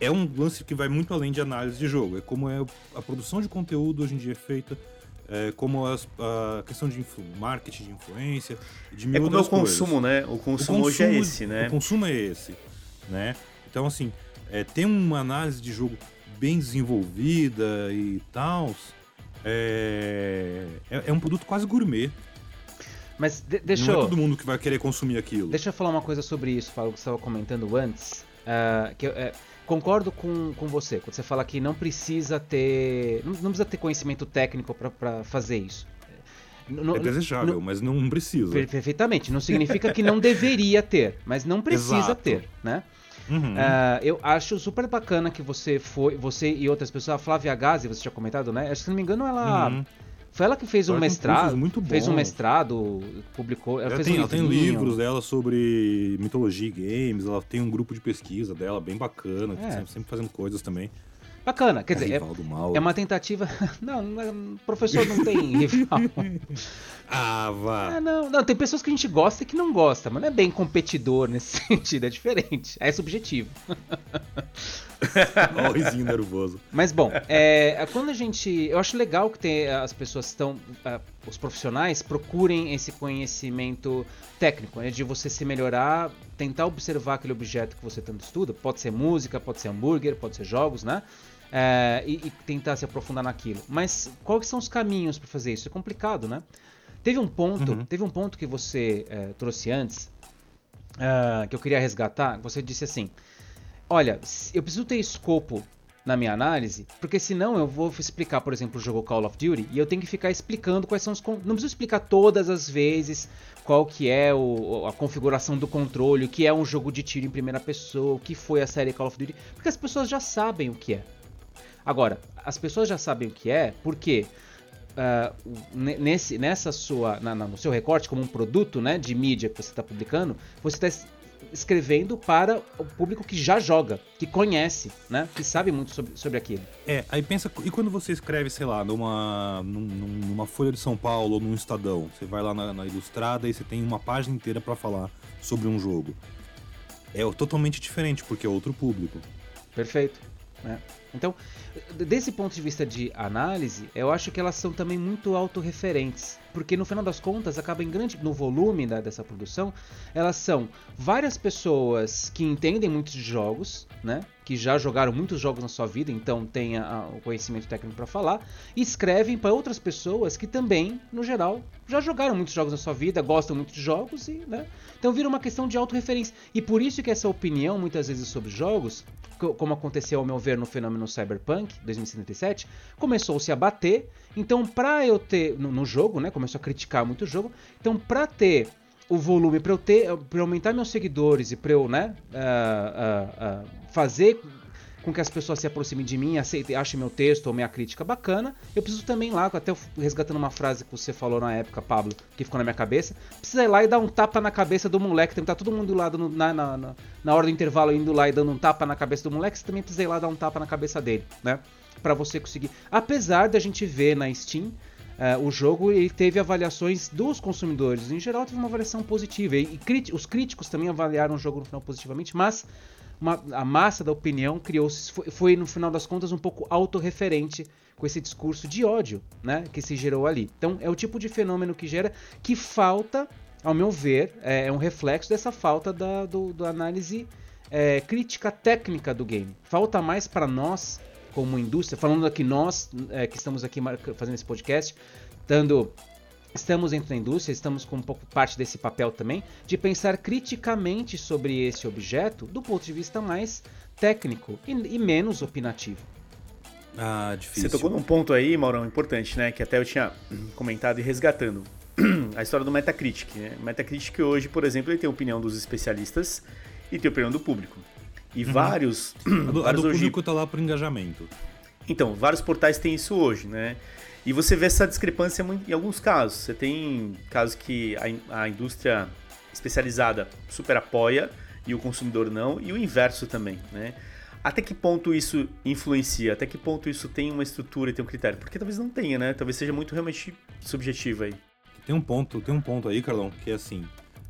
é um lance que vai muito além de análise de jogo. É como é a produção de conteúdo hoje em dia é feita, é como as- a questão de influ- marketing de influência, de É mil como é o coisas. consumo, né? O O consumo, hoje é esse, né? O consumo é esse, né? Então, assim, é, tem uma análise de jogo bem desenvolvida e tal. É, é, é um produto quase gourmet. Mas de- deixa Não é eu. todo mundo que vai querer consumir aquilo. Deixa eu falar uma coisa sobre isso, Paulo, que você estava comentando antes. ah, que eu, é, concordo com, com você, quando você fala que não precisa ter. Não, não precisa ter conhecimento técnico para fazer isso. Não- É desejável, mas não precisa. per- perfeitamente. Não significa que não deveria ter, mas não precisa Exato. ter, né? Uhum. Ah, eu acho super bacana que você foi, você e outras pessoas, a Flávia Gazi, você tinha comentado, né? Acho que se não me engano, ela. Uhum. Foi ela que fez um Ela mestrado. muito fez um mestrado, publicou. Ela, Ela, fez tem, um ela tem livros dela sobre mitologia e games, ela tem um grupo de pesquisa dela bem bacana, É. sempre, sempre fazendo coisas também. Bacana, quer É dizer, é, é uma tentativa. Não, não é- professor não tem rival. Ah, vá. Ah, não, não, tem pessoas que a gente gosta e que não gosta, mas não é bem competidor nesse sentido, é diferente. É subjetivo. Ó o risinho nervoso. Mas bom, é, quando a gente. Eu acho legal que tem, as pessoas estão. ah, os profissionais procurem esse conhecimento técnico, né? De você se melhorar, tentar observar aquele objeto que você tanto estuda. Pode ser música, pode ser hambúrguer, pode ser jogos, né? É, e, e tentar se aprofundar naquilo. Mas quais são os caminhos para fazer isso? É complicado, né? Teve um ponto, Uhum. teve um ponto que você é, trouxe antes, ah, que eu queria resgatar. Você disse assim: Olha, eu preciso ter escopo na minha análise, porque senão eu vou explicar, por exemplo, o jogo Call of Duty e eu tenho que ficar explicando quais são os. con- Não preciso explicar todas as vezes qual que é o- a configuração do controle, o que é um jogo de tiro em primeira pessoa, o que foi a série Call of Duty, porque as pessoas já sabem o que é. Agora, as pessoas já sabem o que é porque ne- nesse, nessa sua, na- na- no seu recorte como um produto né, de mídia que você está publicando, você está escrevendo para o público que já joga, que conhece, né? Que sabe muito sobre, sobre aquilo. É, aí pensa, e quando você escreve, sei lá, numa, numa Folha de São Paulo ou num Estadão, você vai lá na, na Ilustrada e você tem uma página inteira para falar sobre um jogo. É totalmente diferente, porque é outro público. Perfeito. Né? Então, desse ponto de vista de análise, eu acho que elas são também muito autorreferentes. Porque no final das contas, acaba em grande. no volume da, dessa produção, elas são várias pessoas que entendem muito de jogos, né? Que já jogaram muitos jogos na sua vida, então tem a, a, o conhecimento técnico para falar, e escrevem para outras pessoas que também, no geral, já jogaram muitos jogos na sua vida, gostam muito de jogos e, né? Então vira uma questão de autorreferência. E por isso que essa opinião, muitas vezes, sobre jogos, como aconteceu ao meu ver no fenômeno Cyberpunk 2077, começou-se a bater. Então, para eu ter no, no, jogo, né, começou a criticar muito o jogo. Então, para ter o volume, para eu ter, para aumentar meus seguidores e para eu, né, uh, uh, uh, fazer com que as pessoas se aproximem de mim, aceitem, achem meu texto ou minha crítica bacana, eu preciso também lá, até resgatando uma frase que você falou na época, Pablo, que ficou na minha cabeça, precisa ir lá e dar um tapa na cabeça do moleque, tem que estar tá todo mundo lá no, na, na, na, na hora do intervalo indo lá e dando um tapa na cabeça do moleque, você também precisa ir lá dar um tapa na cabeça dele, né? Para você conseguir. Apesar da gente ver na Steam Uh, o jogo ele teve avaliações dos consumidores. Em geral, teve uma avaliação positiva. E, e os críticos também avaliaram o jogo no final positivamente, mas uma, a massa da opinião criou-se, foi, foi, no final das contas um pouco autorreferente com esse discurso de ódio, né, que se gerou ali. Então é o tipo de fenômeno que gera que falta, ao meu ver, é, é um reflexo dessa falta da do, do análise é, crítica técnica do game. Falta mais para nós como indústria, falando aqui nós é, que estamos aqui fazendo esse podcast, dando Estamos dentro da indústria, estamos com um pouco parte desse papel também, de pensar criticamente sobre esse objeto do ponto de vista mais técnico e, e menos opinativo. Ah, difícil. Você tocou num ponto aí, Maurão, importante, né? Que até eu tinha comentado e resgatando. a história do Metacritic. Né? O Metacritic hoje, por exemplo, ele tem a opinião dos especialistas e tem a opinião do público. E uhum. vários. A do, vários a do hoje... público tá lá por engajamento. Então, vários portais têm isso hoje, né? E você vê essa discrepância em alguns casos. Você tem casos que a, a indústria especializada super apoia e o consumidor não, e o inverso também, né? Até que ponto isso influencia? Até que ponto isso tem uma estrutura e tem um critério? Porque talvez não tenha, né? Talvez seja muito realmente subjetivo aí. Tem um ponto, tem um ponto aí, Carlão, que é assim,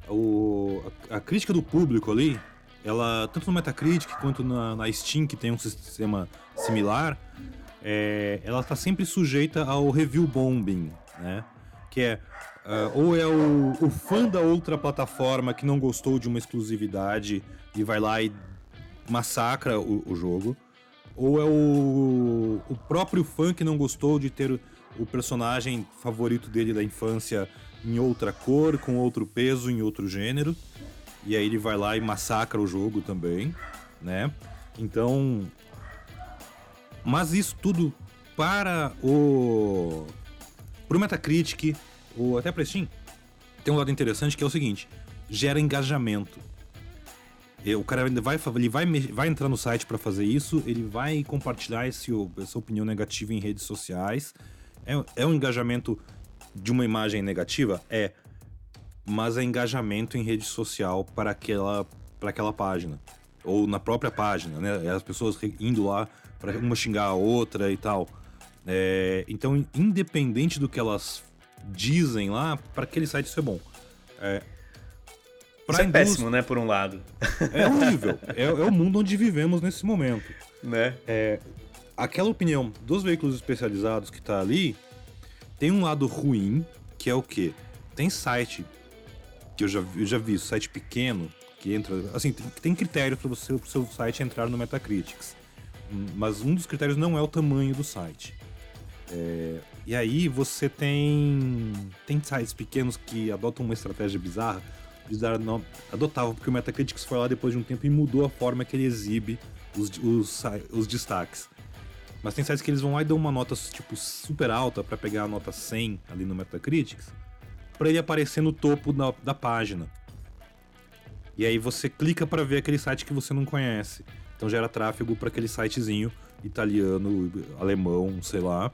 o, a, a crítica do público ali, ela tanto no Metacritic quanto na, na Steam, que tem um sistema similar, é, ela está sempre sujeita ao review bombing, né? Que é uh, ou é o, o, fã da outra plataforma que não gostou de uma exclusividade e vai lá e massacra o, o jogo, ou é o, o próprio fã que não gostou de ter o personagem favorito dele da infância em outra cor, com outro peso, em outro gênero, e aí ele vai lá e massacra o jogo também, né? Então, mas isso tudo para o. Pro Metacritic, ou até para Steam, tem um lado interessante que é o seguinte: gera engajamento. O cara vai, ele vai, vai entrar no site para fazer isso, ele vai compartilhar esse, essa opinião negativa em redes sociais. É, é um engajamento de uma imagem negativa? É. Mas é engajamento em rede social para aquela, para aquela página. Ou na própria página, né? É as pessoas indo lá para uma xingar a outra e tal. É, então, independente do que elas dizem lá, para aquele site isso é bom. É, isso é indústria... péssimo, né, por um lado. É horrível. é, é, o mundo onde vivemos nesse momento. Né? É, aquela opinião dos veículos especializados que tá ali tem um lado ruim, que é o quê? Tem site que eu já, eu já vi, site pequeno, que entra. Assim, tem, tem critérios para o seu site entrar no Metacritics mas um dos critérios não é o tamanho do site. É, e aí você tem tem sites pequenos que adotam uma estratégia bizarra de dar não, adotavam porque o Metacritic foi lá depois de um tempo e mudou a forma que ele exibe os, os, os destaques. Mas tem sites que eles vão lá e dão uma nota tipo super alta para pegar a nota 100 ali no Metacritic, para ele aparecer no topo da, da página. E aí você clica para ver aquele site que você não conhece. Então gera tráfego para aquele sitezinho italiano, alemão, sei lá,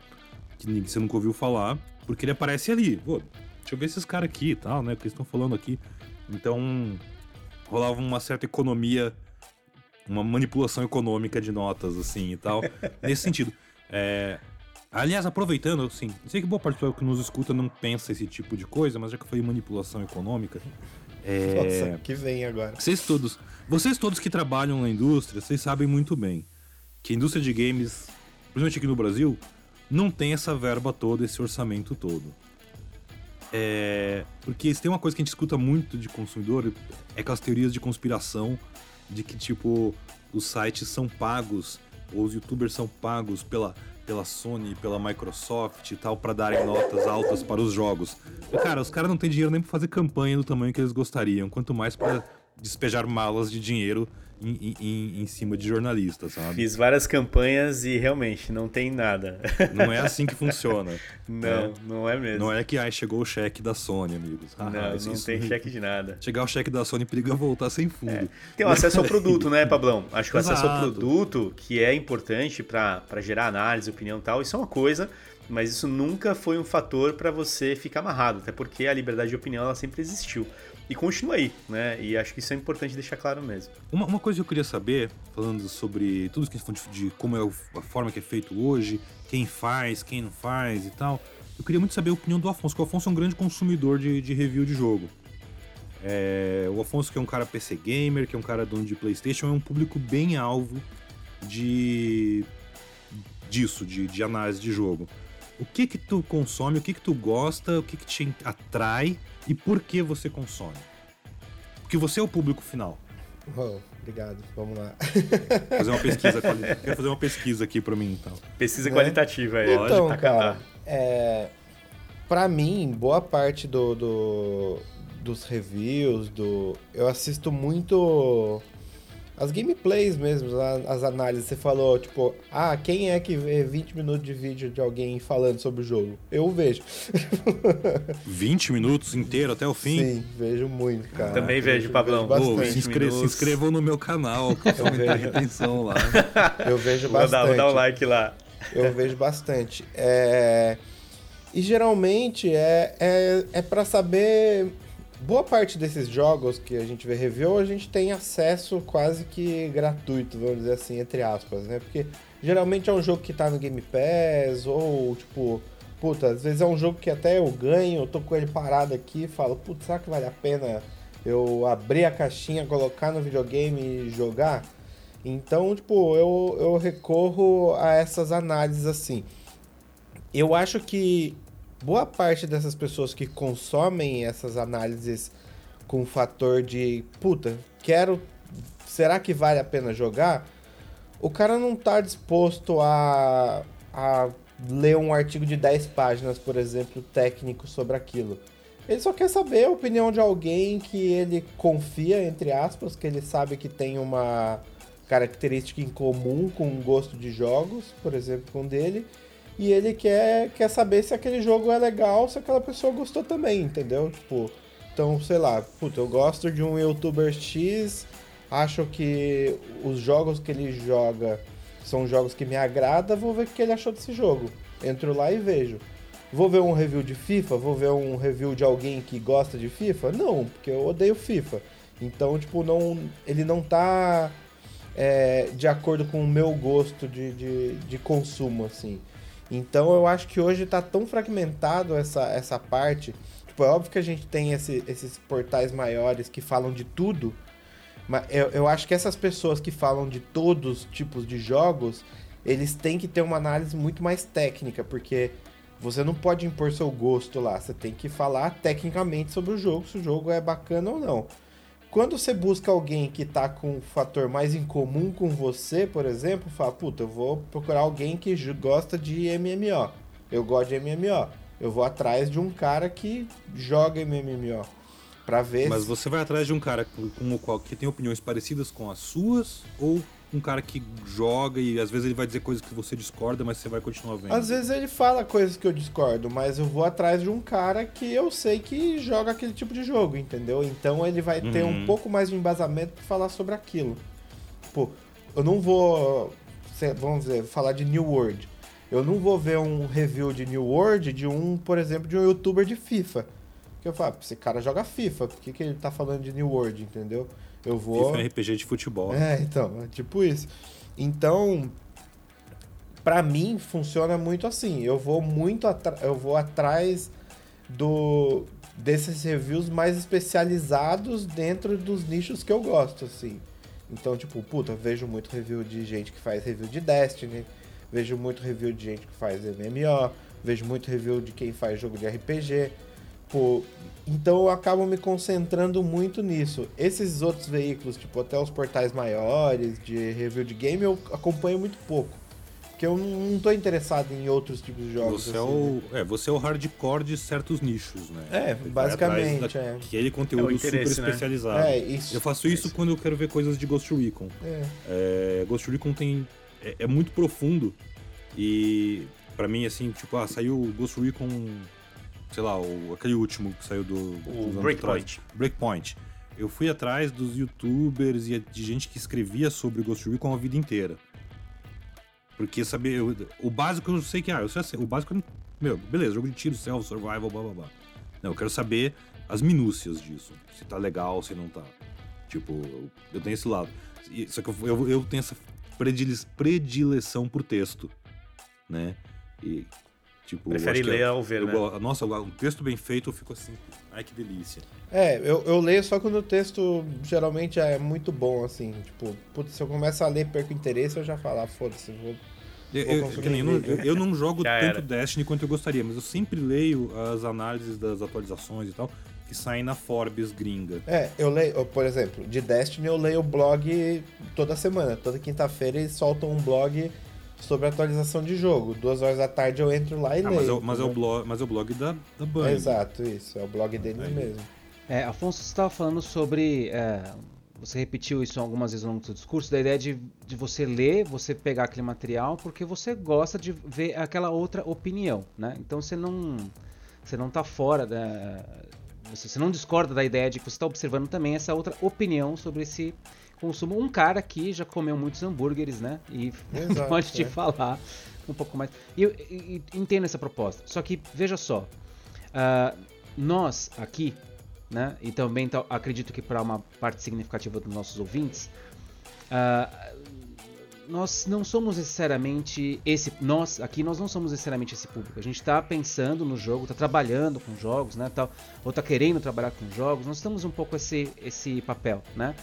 que você nunca ouviu falar, porque ele aparece ali. Pô, deixa eu ver esses caras aqui e tal, né? O que eles estão falando aqui. Então, rolava uma certa economia, uma manipulação econômica de notas, assim e tal, nesse sentido. É, aliás, aproveitando, assim, sei que boa parte do pessoal que nos escuta não pensa esse tipo de coisa, mas já que eu falei manipulação econômica. É, Nossa, que vem agora. vocês todos, vocês todos que trabalham na indústria, vocês sabem muito bem que a indústria de games, principalmente aqui no Brasil, não tem essa verba toda, esse orçamento todo. É, porque se tem uma coisa que a gente escuta muito de consumidor, é aquelas teorias de conspiração de que, tipo, os sites são pagos, ou os youtubers são pagos pela, pela Sony, pela Microsoft e tal, para darem notas altas para os jogos. E, cara, os caras não têm dinheiro nem pra fazer campanha do tamanho que eles gostariam, quanto mais para despejar malas de dinheiro em, em, em cima de jornalistas, sabe? Fiz várias campanhas e realmente não tem nada. Não é assim que funciona. Não, É. não é mesmo. Não é que ai, chegou o cheque da Sony, amigos. Ah, Não, isso- não isso- tem cheque de nada. Chegar o cheque da Sony periga voltar sem fundo. Tem o acesso ao produto, né, Pablão? Acho que o acesso ao produto, que é importante para gerar análise, opinião e tal, isso é uma coisa, mas isso nunca foi um fator para você ficar amarrado, até porque a liberdade de opinião ela sempre existiu. E continua aí, né? E acho que isso é importante deixar claro mesmo. Uma, uma coisa que eu queria saber, falando sobre tudo que a gente falou de, de como é a forma que é feito hoje, quem faz, quem não faz e tal, eu queria muito saber a opinião do Afonso, porque o Afonso é um grande consumidor de, de review de jogo. É, o Afonso, que é um cara PC gamer, que é um cara dono de PlayStation, é um público bem alvo de disso, de, de análise de jogo. O que que tu consome, o que que tu gosta, o que que te atrai e por que você consome? Porque você é o público final. Oh, obrigado, vamos lá. Fazer uma pesquisa, quali- quero fazer uma pesquisa aqui pra mim, então. Pesquisa Né? qualitativa aí. Então, Pode cara, tacar. é, pra mim, boa parte do, do- dos reviews, do eu assisto muito as gameplays mesmo, as análises. Você falou, tipo, ah, quem é que vê 20 minutos de vídeo de alguém falando sobre o jogo? Eu vejo. 20 minutos inteiro até o fim? Sim, vejo muito, cara. Também Eu vejo, Pablão. Pô, bastante. se, inscre- se inscrevam no meu canal, que eu aumentar a retenção lá. Eu vejo Vou dar, bastante. vou dar um like lá. Eu vejo bastante. É, E geralmente é, é, é para saber. Boa parte desses jogos que a gente vê review, a gente tem acesso quase que gratuito, vamos dizer assim, entre aspas, né? Porque geralmente é um jogo que tá no Game Pass, ou tipo, puta, às vezes é um jogo que até eu ganho, eu tô com ele parado aqui e falo, putz, será que vale a pena eu abrir a caixinha, colocar no videogame e jogar? Então, tipo, eu, eu recorro a essas análises assim. Eu acho que boa parte dessas pessoas que consomem essas análises com o fator de, puta, quero. Será que vale a pena jogar? O cara não tá disposto a, a ler um artigo de 10 páginas, por exemplo, técnico sobre aquilo. Ele só quer saber a opinião de alguém que ele confia, entre aspas, que ele sabe que tem uma característica em comum com o gosto de jogos, por exemplo, com o dele, e ele quer, quer saber se aquele jogo é legal, se aquela pessoa gostou também, entendeu? Tipo, então, sei lá, puta, eu gosto de um youtuber X, acho que os jogos que ele joga são jogos que me agradam, vou ver o que ele achou desse jogo. Entro lá e vejo. Vou ver um review de FIFA? Vou ver um review de alguém que gosta de FIFA? Não, porque eu odeio FIFA. Então, tipo, não, ele não tá é, de acordo com o meu gosto de, de, de consumo, assim. Então eu acho que hoje tá tão fragmentado essa, essa parte. Tipo, é óbvio que a gente tem esse- esses portais maiores que falam de tudo, mas eu, eu acho que essas pessoas que falam de todos os tipos de jogos, eles têm que ter uma análise muito mais técnica, porque você não pode impor seu gosto lá, você tem que falar tecnicamente sobre o jogo, se o jogo é bacana ou não. Quando você busca alguém que tá com um fator mais em comum com você, por exemplo, fala, puta, eu vou procurar alguém que gosta de MMO. Eu gosto de MMO. Eu vou atrás de um cara que joga MMO. Pra ver Mas se... você vai atrás de um cara com, com o qual que tem opiniões parecidas com as suas ou um cara que joga e às vezes ele vai dizer coisas que você discorda, mas você vai continuar vendo. Às vezes ele fala coisas que eu discordo, mas eu vou atrás de um cara que eu sei que joga aquele tipo de jogo, entendeu? Então ele vai ter um Uhum. pouco mais de embasamento pra falar sobre aquilo. Pô, eu não vou, vamos dizer, falar de New World. Eu não vou ver um review de New World de um, por exemplo, de um youtuber de FIFA. Que eu falo, "Pô, esse cara joga FIFA, por que, que ele tá falando de New World, entendeu? Eu vou. FIFA é RPG de futebol. É, então, é tipo isso. Então, pra mim funciona muito assim. Eu vou muito atra- eu vou atrás do desses reviews mais especializados dentro dos nichos que eu gosto, assim. Então, tipo, puta, eu vejo muito review de gente que faz review de Destiny, vejo muito review de gente que faz MMO, vejo muito review de quem faz jogo de RPG. Pô, então eu acabo me concentrando muito nisso. Esses outros veículos, tipo até os portais maiores de review de game, eu acompanho muito pouco. Porque eu não, tô interessado em outros tipos de jogos. Você é, assim. o, é, você é o hardcore de certos nichos, né? É, Você basicamente, é. Daquele conteúdo É super né? especializado. É, isso. Eu faço isso quando eu quero ver coisas de Ghost Recon. É. É, Ghost Recon tem, é, é muito profundo e pra mim, assim, tipo, ah, saiu o Ghost Recon, sei lá, o, aquele último que saiu do... O Breakpoint. Breakpoint. Eu fui atrás dos youtubers e de gente que escrevia sobre Ghost Recon a vida inteira. Porque saber. eu- o básico eu sei que. Ah, eu sei assim, o básico. Meu, beleza, jogo de tiro, self, survival, blá blá blá. Não, eu quero saber as minúcias disso. Se tá legal, se não tá. Tipo, eu tenho esse lado. Só que eu, eu, eu tenho essa predile- predileção por texto. Né? E. Tipo, Prefere ler eu- ao ver, eu né? Nossa, um texto bem feito, eu fico assim. Ai, que delícia. É, eu, eu leio só quando o texto geralmente é muito bom, assim. Tipo, putz, se eu começo a ler e perco interesse, eu já falo, ah, foda-se, vou. Eu, Vou eu- eu, não, eu- não jogo Já tanto era. Destiny quanto eu gostaria, mas eu sempre leio as análises das atualizações e tal, que saem na Forbes gringa. É, eu leio, por exemplo, de Destiny eu leio o blog toda semana. Toda quinta-feira eles soltam um blog sobre atualização de jogo. Duas horas da tarde eu entro lá e Ah, leio. mas, é, o- mas, é o blog, mas é o blog da, da Band. Exato, isso. É o blog deles Aí. mesmo. É, Afonso, você estava falando sobre. é, você repetiu isso algumas vezes ao longo do seu discurso, da ideia de, de você ler, você pegar aquele material, porque você gosta de ver aquela outra opinião, né? Então você não. Você não tá fora da. Você, você não discorda da ideia de que você está observando também essa outra opinião sobre esse consumo. Um cara que já comeu muitos hambúrgueres, né? E Exato, pode te é. falar um pouco mais. E eu entendo essa proposta. Só que, veja só. ah, nós aqui, né? E também acredito que para uma parte significativa dos nossos ouvintes, ah, nós não somos necessariamente esse. Nós aqui nós não somos necessariamente esse público. A gente está pensando no jogo, está trabalhando com jogos, né? Tal, ou está querendo trabalhar com jogos. Nós temos um pouco esse, esse papel, né?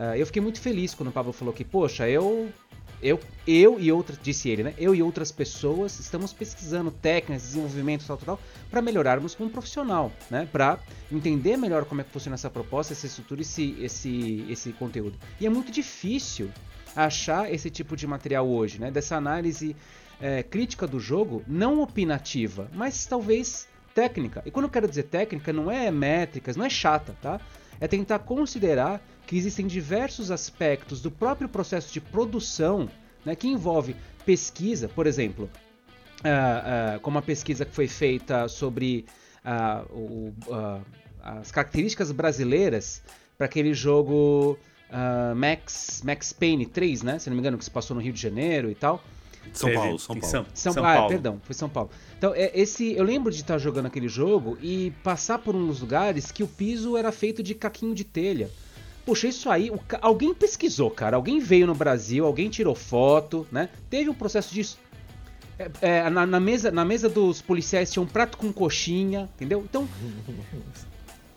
Ah, eu fiquei muito feliz quando o Pablo falou que, poxa, eu eu, eu e outras, disse ele, né? Eu e outras pessoas estamos pesquisando técnicas, desenvolvimento, tal, tal, tal, para melhorarmos como profissional, né? Para entender melhor como é que funciona essa proposta, essa estrutura, esse, esse, esse conteúdo. E é muito difícil achar esse tipo de material hoje, né? Dessa análise é, crítica do jogo, não opinativa, mas talvez técnica. E quando eu quero dizer técnica, não é métricas, não é chata, tá? É tentar considerar que existem diversos aspectos do próprio processo de produção né, que envolve pesquisa, por exemplo, ah, ah, como a pesquisa que foi feita sobre ah, o- as características brasileiras para aquele jogo Max, Max Payne 3, né? Se não me engano, que se passou no Rio de Janeiro e tal. São Teve Paulo, São Paulo. São, São, São ah, Paulo. perdão, foi São Paulo. Então, é, esse, eu lembro de estar jogando aquele jogo e passar por uns lugares que o piso era feito de caquinho de telha. Poxa, isso aí, o alguém pesquisou, cara. Alguém veio no Brasil, alguém tirou foto, né? Teve um processo disso. É, é, na, na mesa, na mesa dos policiais tinha um prato com coxinha, entendeu? Então,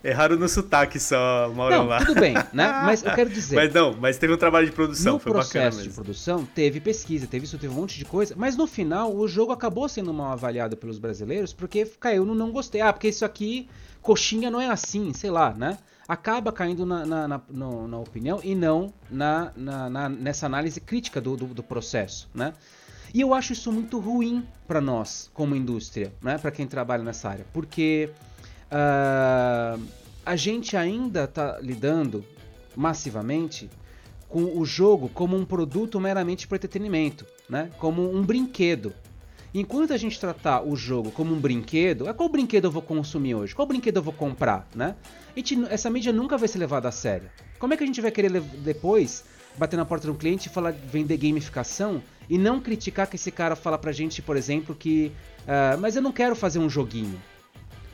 Erraram no sotaque só, Maurão não, lá. tudo bem, né? Mas eu quero dizer. Mas não, mas teve um trabalho de produção, no foi bacana processo de mesmo. produção teve pesquisa, teve isso, teve um monte de coisa, mas no final o jogo acabou sendo mal avaliado pelos brasileiros porque caiu no não gostei. Ah, porque isso aqui, coxinha não é assim, sei lá, né? Acaba caindo na, na, na- no- na opinião e não na, na- na- nessa análise crítica do, do, do processo, né? E eu acho isso muito ruim para nós, como indústria, né? Para quem trabalha nessa área, porque ah, a gente ainda está lidando massivamente com o jogo como um produto meramente para entretenimento, né? Como um brinquedo. Enquanto a gente tratar o jogo como um brinquedo, é qual brinquedo eu vou consumir hoje? Qual brinquedo eu vou comprar, né? Gente- essa mídia nunca vai ser levada a sério. Como é que a gente vai querer depois bater na porta de um cliente e falar vender gamificação e não criticar que esse cara fala pra gente, por exemplo, que ah, mas eu não quero fazer um joguinho.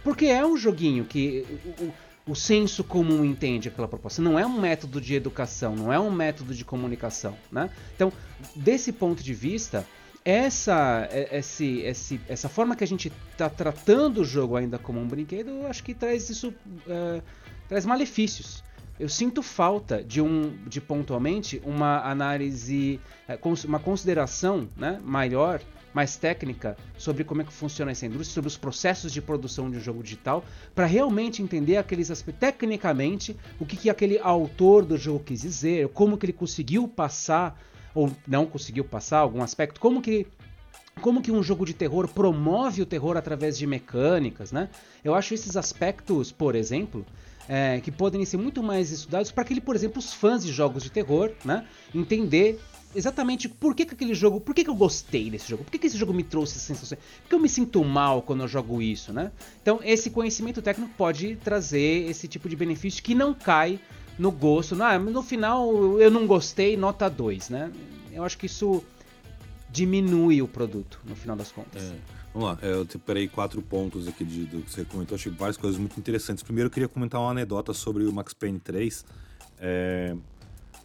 Porque é um joguinho que o, o- senso comum entende aquela proposta. Não é um método de educação, não é um método de comunicação, né? Então, desse ponto de vista, essa, esse, esse, essa forma que a gente está tratando o jogo ainda como um brinquedo, eu acho que traz isso, uh, traz malefícios. Eu sinto falta de um, de pontualmente uma análise, é, uma consideração, né, maior mais técnica sobre como é que funciona essa indústria, sobre os processos de produção de um jogo digital, para realmente entender aqueles aspectos, tecnicamente, o que, que aquele autor do jogo quis dizer, como que ele conseguiu passar, ou não conseguiu passar algum aspecto, como que como que um jogo de terror promove o terror através de mecânicas, né? Eu acho esses aspectos, por exemplo, é, que podem ser muito mais estudados para aquele, por exemplo, os fãs de jogos de terror, né? Entender exatamente por que, que aquele jogo, por que, que eu gostei desse jogo, por que, que esse jogo me trouxe sensação, por que eu me sinto mal quando eu jogo isso, né? Então, esse conhecimento técnico pode trazer esse tipo de benefício que não cai no gosto, ah, no final eu não gostei, nota 2, né? Eu acho que isso diminui o produto, no final das contas. É. Vamos lá, é, eu separei quatro pontos aqui de, do que você comentou, achei várias coisas muito interessantes. Primeiro, eu queria comentar uma anedota sobre o Max Payne 3. É,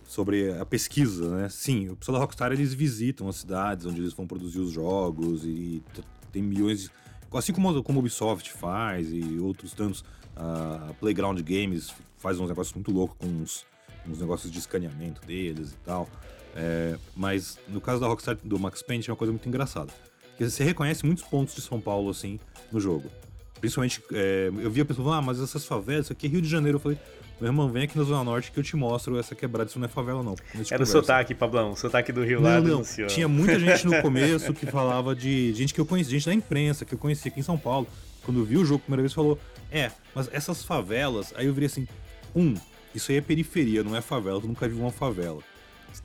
sobre a pesquisa, né? Sim, o pessoal da Rockstar eles visitam as cidades onde eles vão produzir os jogos e tem milhões, assim como, como Ubisoft faz e outros tantos, a Playground Games faz uns negócios muito loucos com uns, uns negócios de escaneamento deles e tal. É, mas no caso da Rockstar do Max Payne é uma coisa muito engraçada. Porque você reconhece muitos pontos de São Paulo assim no jogo. Principalmente, é, eu via a pessoa falando, ah, mas essas favelas, isso aqui é Rio de Janeiro. Eu falei, meu irmão, vem aqui na Zona Norte que eu te mostro essa quebrada, isso não é favela, não. Era o sotaque, Pablão, o sotaque do Rio não, lá não. Tinha muita gente no começo que falava de. Gente que eu conhecia, gente da imprensa, que eu conhecia aqui em São Paulo. Quando viu o jogo a primeira vez, falou: É, mas essas favelas. Aí eu virei assim: um, isso aí é periferia, não é favela, tu nunca viu uma favela.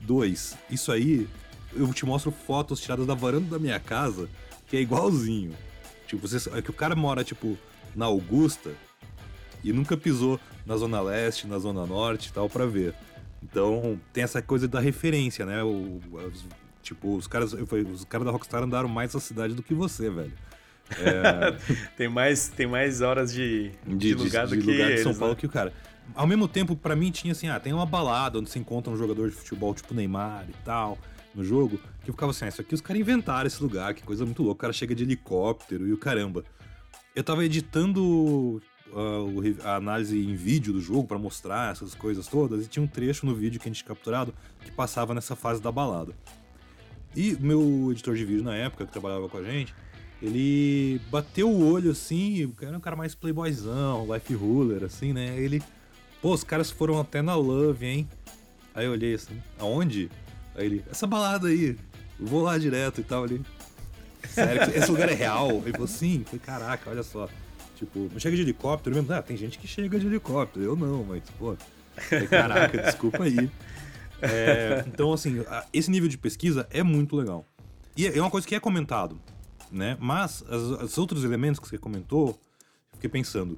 Dois, isso aí, eu te mostro fotos tiradas da varanda da minha casa, que é igualzinho. Tipo, você, é que o cara mora, tipo, na Augusta e nunca pisou na Zona Leste, na Zona Norte e tal, para ver. Então, tem essa coisa da referência, né? O, os, tipo, os caras, os caras da Rockstar andaram mais na cidade do que você, velho. É... tem, mais, tem mais horas de, de, de lugar de, do de que lugar eles, de São Paulo né? que o cara. Ao mesmo tempo, para mim tinha assim, ah, tem uma balada onde se encontra um jogador de futebol tipo Neymar e tal, no jogo, que eu ficava assim, ah, isso aqui os caras inventaram esse lugar, que coisa muito louca. O cara chega de helicóptero e o caramba. Eu tava editando a, a análise em vídeo do jogo para mostrar essas coisas todas, e tinha um trecho no vídeo que a gente tinha capturado que passava nessa fase da balada. E meu editor de vídeo na época, que trabalhava com a gente, ele bateu o olho assim, era um cara mais playboyzão, life ruler, assim, né? Ele, pô, os caras foram até na Love, hein? Aí eu olhei assim, aonde? Aí ele, essa balada aí, vou lá direto e tal ali. Sério, esse lugar é real? Ele falou, sim. Falei, caraca, olha só. Tipo, não chega de helicóptero mesmo. Ah, tem gente que chega de helicóptero, eu não, mas, pô. Caraca, desculpa aí. É, então, assim, esse nível de pesquisa é muito legal. E é uma coisa que é comentado, né? Mas os outros elementos que você comentou, eu fiquei pensando.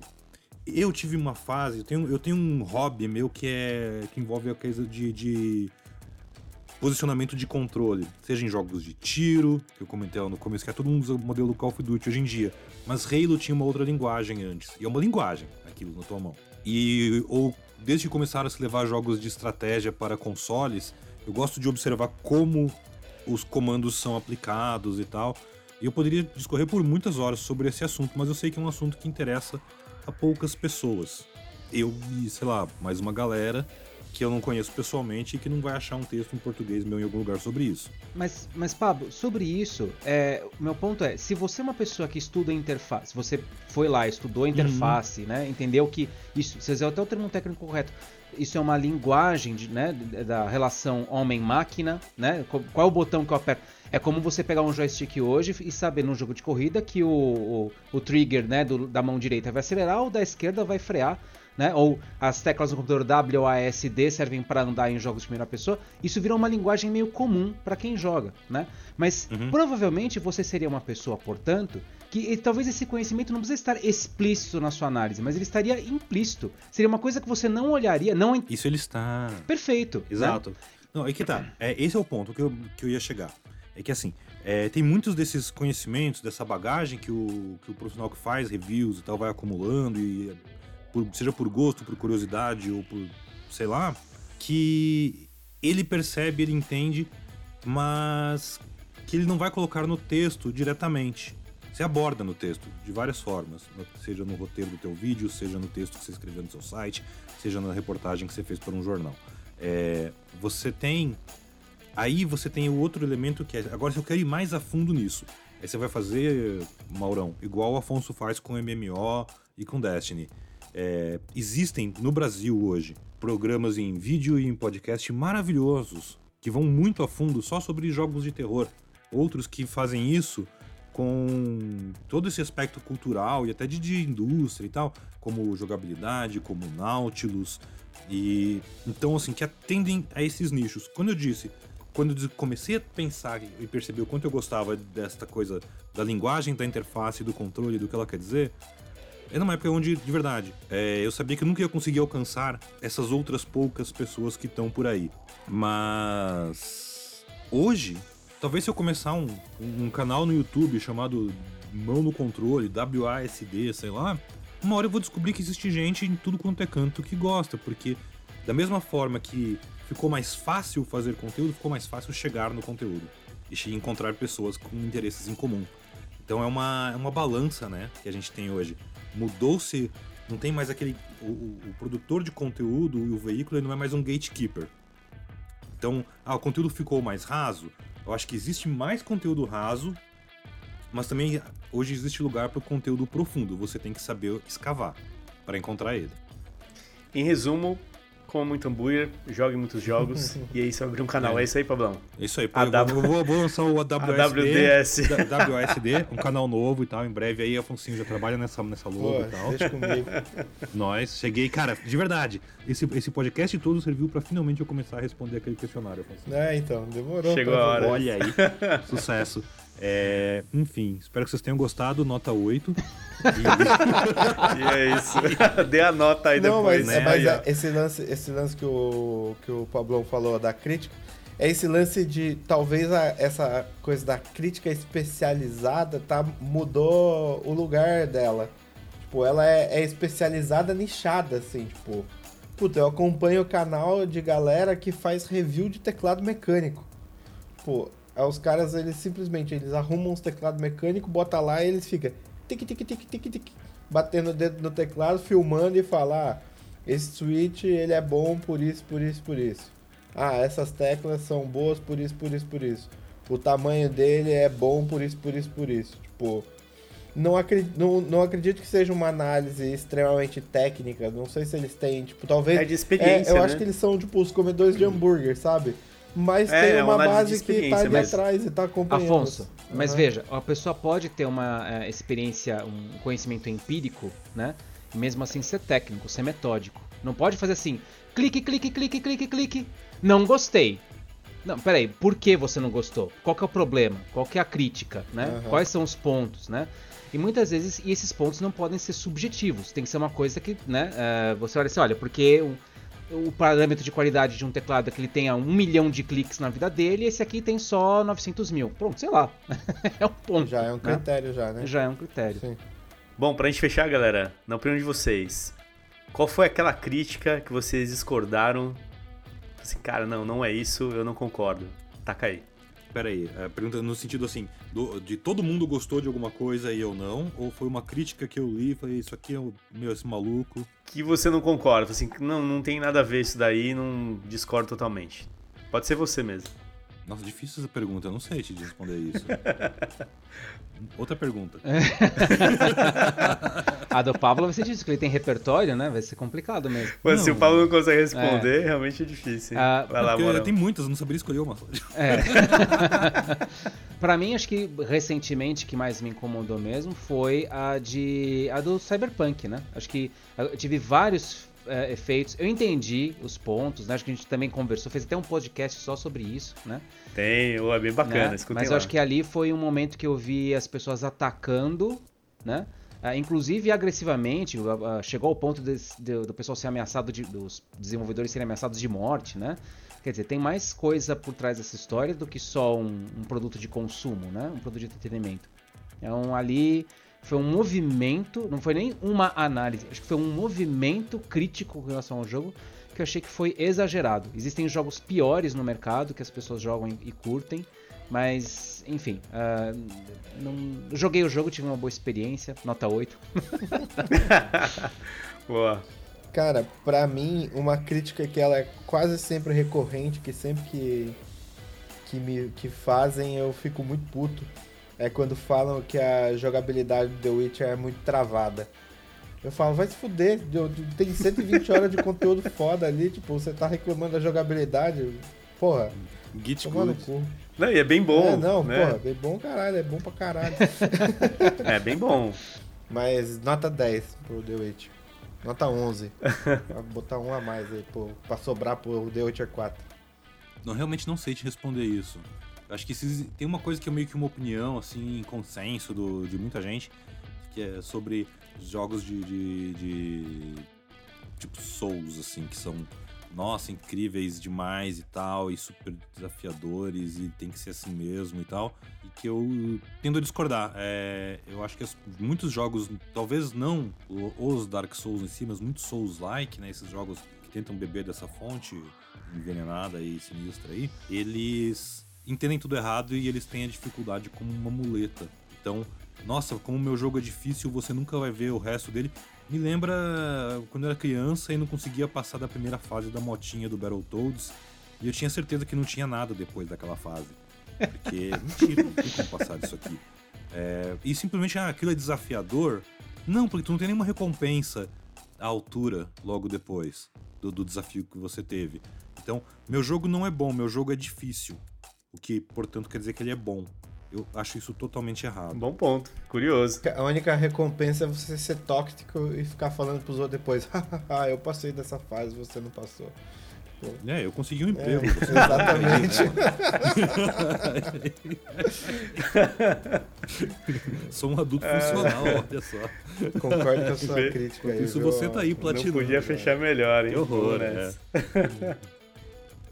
Eu tive uma fase, eu tenho, eu tenho um hobby meu que é que envolve a coisa de, de posicionamento de controle, seja em jogos de tiro, que eu comentei lá no começo, que é todo mundo usa o modelo do Call of Duty hoje em dia. Mas Halo tinha uma outra linguagem antes. E é uma linguagem aquilo na tua mão. E ou desde que começaram a se levar jogos de estratégia para consoles, eu gosto de observar como os comandos são aplicados e tal. E eu poderia discorrer por muitas horas sobre esse assunto, mas eu sei que é um assunto que interessa a poucas pessoas. Eu e, sei lá, mais uma galera que eu não conheço pessoalmente e que não vai achar um texto em português meu em algum lugar sobre isso. Mas, mas Pablo, sobre isso, é, meu ponto é, se você é uma pessoa que estuda interface, você foi lá, estudou interface, uhum. né, entendeu que isso, você usou até o termo técnico correto, isso é uma linguagem de, né, da relação homem-máquina, né, qual é o botão que eu aperto? É como você pegar um joystick hoje e saber num jogo de corrida que o, o, o trigger né, do, da mão direita vai acelerar ou da esquerda vai frear né? Ou as teclas do computador W, A, S, D servem para andar em jogos de primeira pessoa. Isso virou uma linguagem meio comum para quem joga, né? Mas uhum. provavelmente você seria uma pessoa, portanto, que talvez esse conhecimento não precisa estar explícito na sua análise, mas ele estaria implícito. Seria uma coisa que você não olharia, não. Isso ele está. Perfeito. Né? Exato. Né? Não, é que tá. É, esse é o ponto que eu, que eu ia chegar. É que assim, é, tem muitos desses conhecimentos, dessa bagagem que o, que o profissional que faz reviews e tal vai acumulando e por, seja por gosto, por curiosidade ou por sei lá, que ele percebe, ele entende, mas que ele não vai colocar no texto diretamente. Você aborda no texto de várias formas, seja no roteiro do teu vídeo, seja no texto que você escreveu no seu site, seja na reportagem que você fez para um jornal. É, você tem aí você tem o outro elemento que é agora se eu quero ir mais a fundo nisso, aí você vai fazer Maurão igual o Afonso faz com MMO e com Destiny. É, existem no Brasil hoje programas em vídeo e em podcast maravilhosos que vão muito a fundo só sobre jogos de terror. Outros que fazem isso com todo esse aspecto cultural e até de, de indústria e tal, como jogabilidade, como Nautilus. E então, assim, que atendem a esses nichos. Quando eu disse, quando eu comecei a pensar e perceber o quanto eu gostava desta coisa da linguagem, da interface, do controle, do que ela quer dizer, é numa época onde, de verdade, é, eu sabia que eu nunca ia conseguir alcançar essas outras poucas pessoas que estão por aí. Mas. Hoje, talvez se eu começar um, um canal no YouTube chamado Mão no Controle, WASD, sei lá, uma hora eu vou descobrir que existe gente em tudo quanto é canto que gosta, porque da mesma forma que ficou mais fácil fazer conteúdo, ficou mais fácil chegar no conteúdo e encontrar pessoas com interesses em comum. Então é uma, é uma balança né, que a gente tem hoje mudou-se, não tem mais aquele. O, o, produtor de conteúdo e o veículo não é mais um gatekeeper. Então, ah, o conteúdo ficou mais raso. Eu acho que existe mais conteúdo raso, mas também hoje existe lugar para o conteúdo profundo. Você tem que saber escavar para encontrar ele. Em resumo, coma muito hambúrguer, jogue muitos jogos e aí você vai abrir um canal. É, é isso aí, Pablão? É isso aí. A eu, w... eu vou, vou, lançar o AWSD, WSD, um canal novo e tal. Em breve aí, Afonso já trabalha nessa, nessa logo Pô, e tal. Deixa comigo. Nós, cheguei. Cara, de verdade, esse, esse podcast todo serviu pra finalmente eu começar a responder aquele questionário, Afonso. É, então, demorou. Chegou a hora. Olha aí, sucesso. É, enfim, espero que vocês tenham gostado. Nota 8. E, e é isso. Dê a nota aí Não, depois. Mas, né? mas é, esse, lance, esse lance que o, que o Pablão falou da crítica é esse lance de talvez a, essa coisa da crítica especializada tá, mudou o lugar dela. Tipo, ela é, é especializada nichada, assim, tipo. Puta, eu acompanho o canal de galera que faz review de teclado mecânico. Pô, Aí os caras, eles simplesmente, eles arrumam uns teclados mecânicos, bota lá e eles ficam tic, tic, tic, tic, tic, batendo o dedo no teclado, filmando e falar, ah, esse switch, ele é bom por isso, por isso, por isso. Ah, essas teclas são boas por isso, por isso, por isso. O tamanho dele é bom por isso, por isso, por isso. Tipo, não acredito, não, não acredito que seja uma análise extremamente técnica. Não sei se eles têm, tipo, talvez. É de experiência. É, eu né? acho que eles são, tipo, os comedores de hambúrguer, sabe? Mas é, tem é uma, uma base que tá ali mas... atrás e tá acompanhando. Afonso, uhum. mas veja, a pessoa pode ter uma é, experiência, um conhecimento empírico, né? E mesmo assim ser técnico, ser metódico. Não pode fazer assim, clique, clique, clique, clique, clique. Não gostei. Não, peraí, por que você não gostou? Qual que é o problema? Qual que é a crítica, né? Uhum. Quais são os pontos, né? E muitas vezes e esses pontos não podem ser subjetivos. Tem que ser uma coisa que, né? Uh, você olha assim, olha, porque o parâmetro de qualidade de um teclado é que ele tenha um milhão de cliques na vida dele, e esse aqui tem só 900 mil. Pronto, sei lá. é um ponto. Já é um né? critério, né? já, né? Já é um critério. Sim. Bom, pra gente fechar, galera, na opinião de vocês, qual foi aquela crítica que vocês discordaram? Assim, cara, não, não é isso, eu não concordo. Taca aí. Pera aí, a pergunta no sentido assim, do, de todo mundo gostou de alguma coisa e eu não? Ou foi uma crítica que eu li e falei, isso aqui é meu esse maluco? Que você não concorda, assim, não, não tem nada a ver isso daí, não discordo totalmente. Pode ser você mesmo. Nossa, difícil essa pergunta, eu não sei te responder isso. Outra pergunta. a do Pablo você disse que ele tem repertório, né? Vai ser complicado mesmo. Mas não, se o Pablo não consegue responder, é. realmente é difícil. Ah, Vai lá, Porque tem muitas, eu não saberia escolher uma. É. pra mim, acho que recentemente que mais me incomodou mesmo foi a de a do Cyberpunk, né? Acho que eu tive vários é, efeitos. Eu entendi os pontos, né? Acho que a gente também conversou, fez até um podcast só sobre isso, né? Tem, é bem bacana, né? Mas eu acho que ali foi um momento que eu vi as pessoas atacando, né? Uh, inclusive agressivamente, uh, chegou ao ponto do pessoal ser ameaçado, de, dos desenvolvedores serem ameaçados de morte, né? Quer dizer, tem mais coisa por trás dessa história do que só um, um produto de consumo, né? Um produto de entretenimento. Então ali foi um movimento, não foi nem uma análise, acho que foi um movimento crítico com relação ao jogo que eu achei que foi exagerado. Existem jogos piores no mercado que as pessoas jogam e curtem, mas enfim, uh, não, joguei o jogo, tive uma boa experiência, nota 8. boa. Cara, pra mim, uma crítica que ela é quase sempre recorrente, que sempre que, que me que fazem eu fico muito puto, é quando falam que a jogabilidade do The Witcher é muito travada. Eu falo, vai se fuder, tem 120 horas de conteúdo foda ali, tipo, você tá reclamando da jogabilidade, porra. Git good. Não, e é bem bom. É, não, né? porra, bem bom caralho, é bom pra caralho. é bem bom. Mas nota 10 pro The Witcher. Nota 11. Vou botar um a mais aí, pô, pra sobrar pro The Witcher 4. Não, realmente não sei te responder isso. Acho que se, tem uma coisa que é meio que uma opinião, assim, consenso do, de muita gente, que é sobre jogos de, de, de, tipo Souls, assim, que são, nossa, incríveis demais e tal, e super desafiadores, e tem que ser assim mesmo e tal, e que eu tendo a discordar. É, eu acho que as, muitos jogos, talvez não os Dark Souls em si, mas muitos Souls-like, né, esses jogos que tentam beber dessa fonte envenenada e sinistra aí, eles entendem tudo errado e eles têm a dificuldade como uma muleta. Então, nossa, como meu jogo é difícil, você nunca vai ver o resto dele. Me lembra quando eu era criança e não conseguia passar da primeira fase da motinha do Battletoads. E eu tinha certeza que não tinha nada depois daquela fase. Porque, mentira, não tem como passar disso aqui. É, e simplesmente, ah, aquilo é desafiador. Não, porque tu não tem nenhuma recompensa à altura logo depois do, do desafio que você teve. Então, meu jogo não é bom, meu jogo é difícil. O que, portanto, quer dizer que ele é bom. Eu acho isso totalmente errado. Bom ponto. Curioso. A única recompensa é você ser tóxico e ficar falando pros outros depois. ah, eu passei dessa fase, você não passou. Pô. É, eu consegui um é, emprego. É, exatamente. Sou um adulto é. funcional, olha só. Concordo com a sua crítica aí. Isso você tá aí platinando. Não podia fechar melhor, hein? Que horror, né?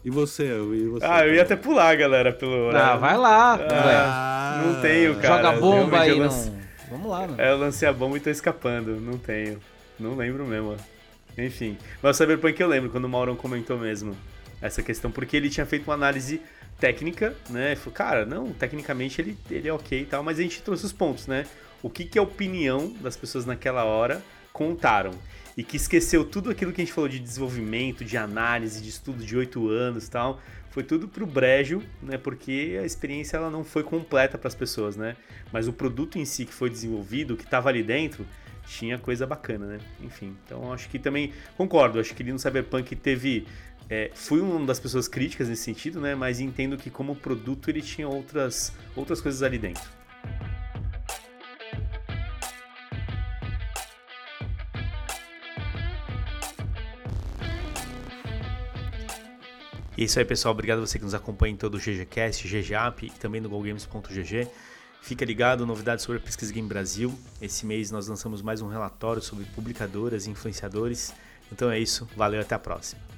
E você, e você? Ah, eu ia até pular, galera, pelo Ah, vai lá. Ah, não tenho, cara. Joga bomba aí, lance... não. Vamos lá, mano. É, eu lancei a bomba e tô escapando. Não tenho. Não lembro mesmo. Enfim. Mas o Cyberpunk eu lembro, quando o Maurão comentou mesmo essa questão, porque ele tinha feito uma análise técnica, né? Falei, cara, não, tecnicamente ele, ele é ok e tal, mas a gente trouxe os pontos, né? O que, que a opinião das pessoas naquela hora contaram e que esqueceu tudo aquilo que a gente falou de desenvolvimento, de análise, de estudo de oito anos tal. Foi tudo pro brejo, né? Porque a experiência ela não foi completa para as pessoas, né? Mas o produto em si que foi desenvolvido, que estava ali dentro, tinha coisa bacana, né? Enfim, então acho que também concordo. Acho que ele no Cyberpunk teve é, fui uma das pessoas críticas nesse sentido, né? Mas entendo que como produto ele tinha outras outras coisas ali dentro. E é isso aí, pessoal. Obrigado a você que nos acompanha em todo o GGCast, GGApp e também no GoGames.gg. Fica ligado, novidades sobre a Pesquisa Game Brasil. Esse mês nós lançamos mais um relatório sobre publicadoras e influenciadores. Então é isso, valeu até a próxima.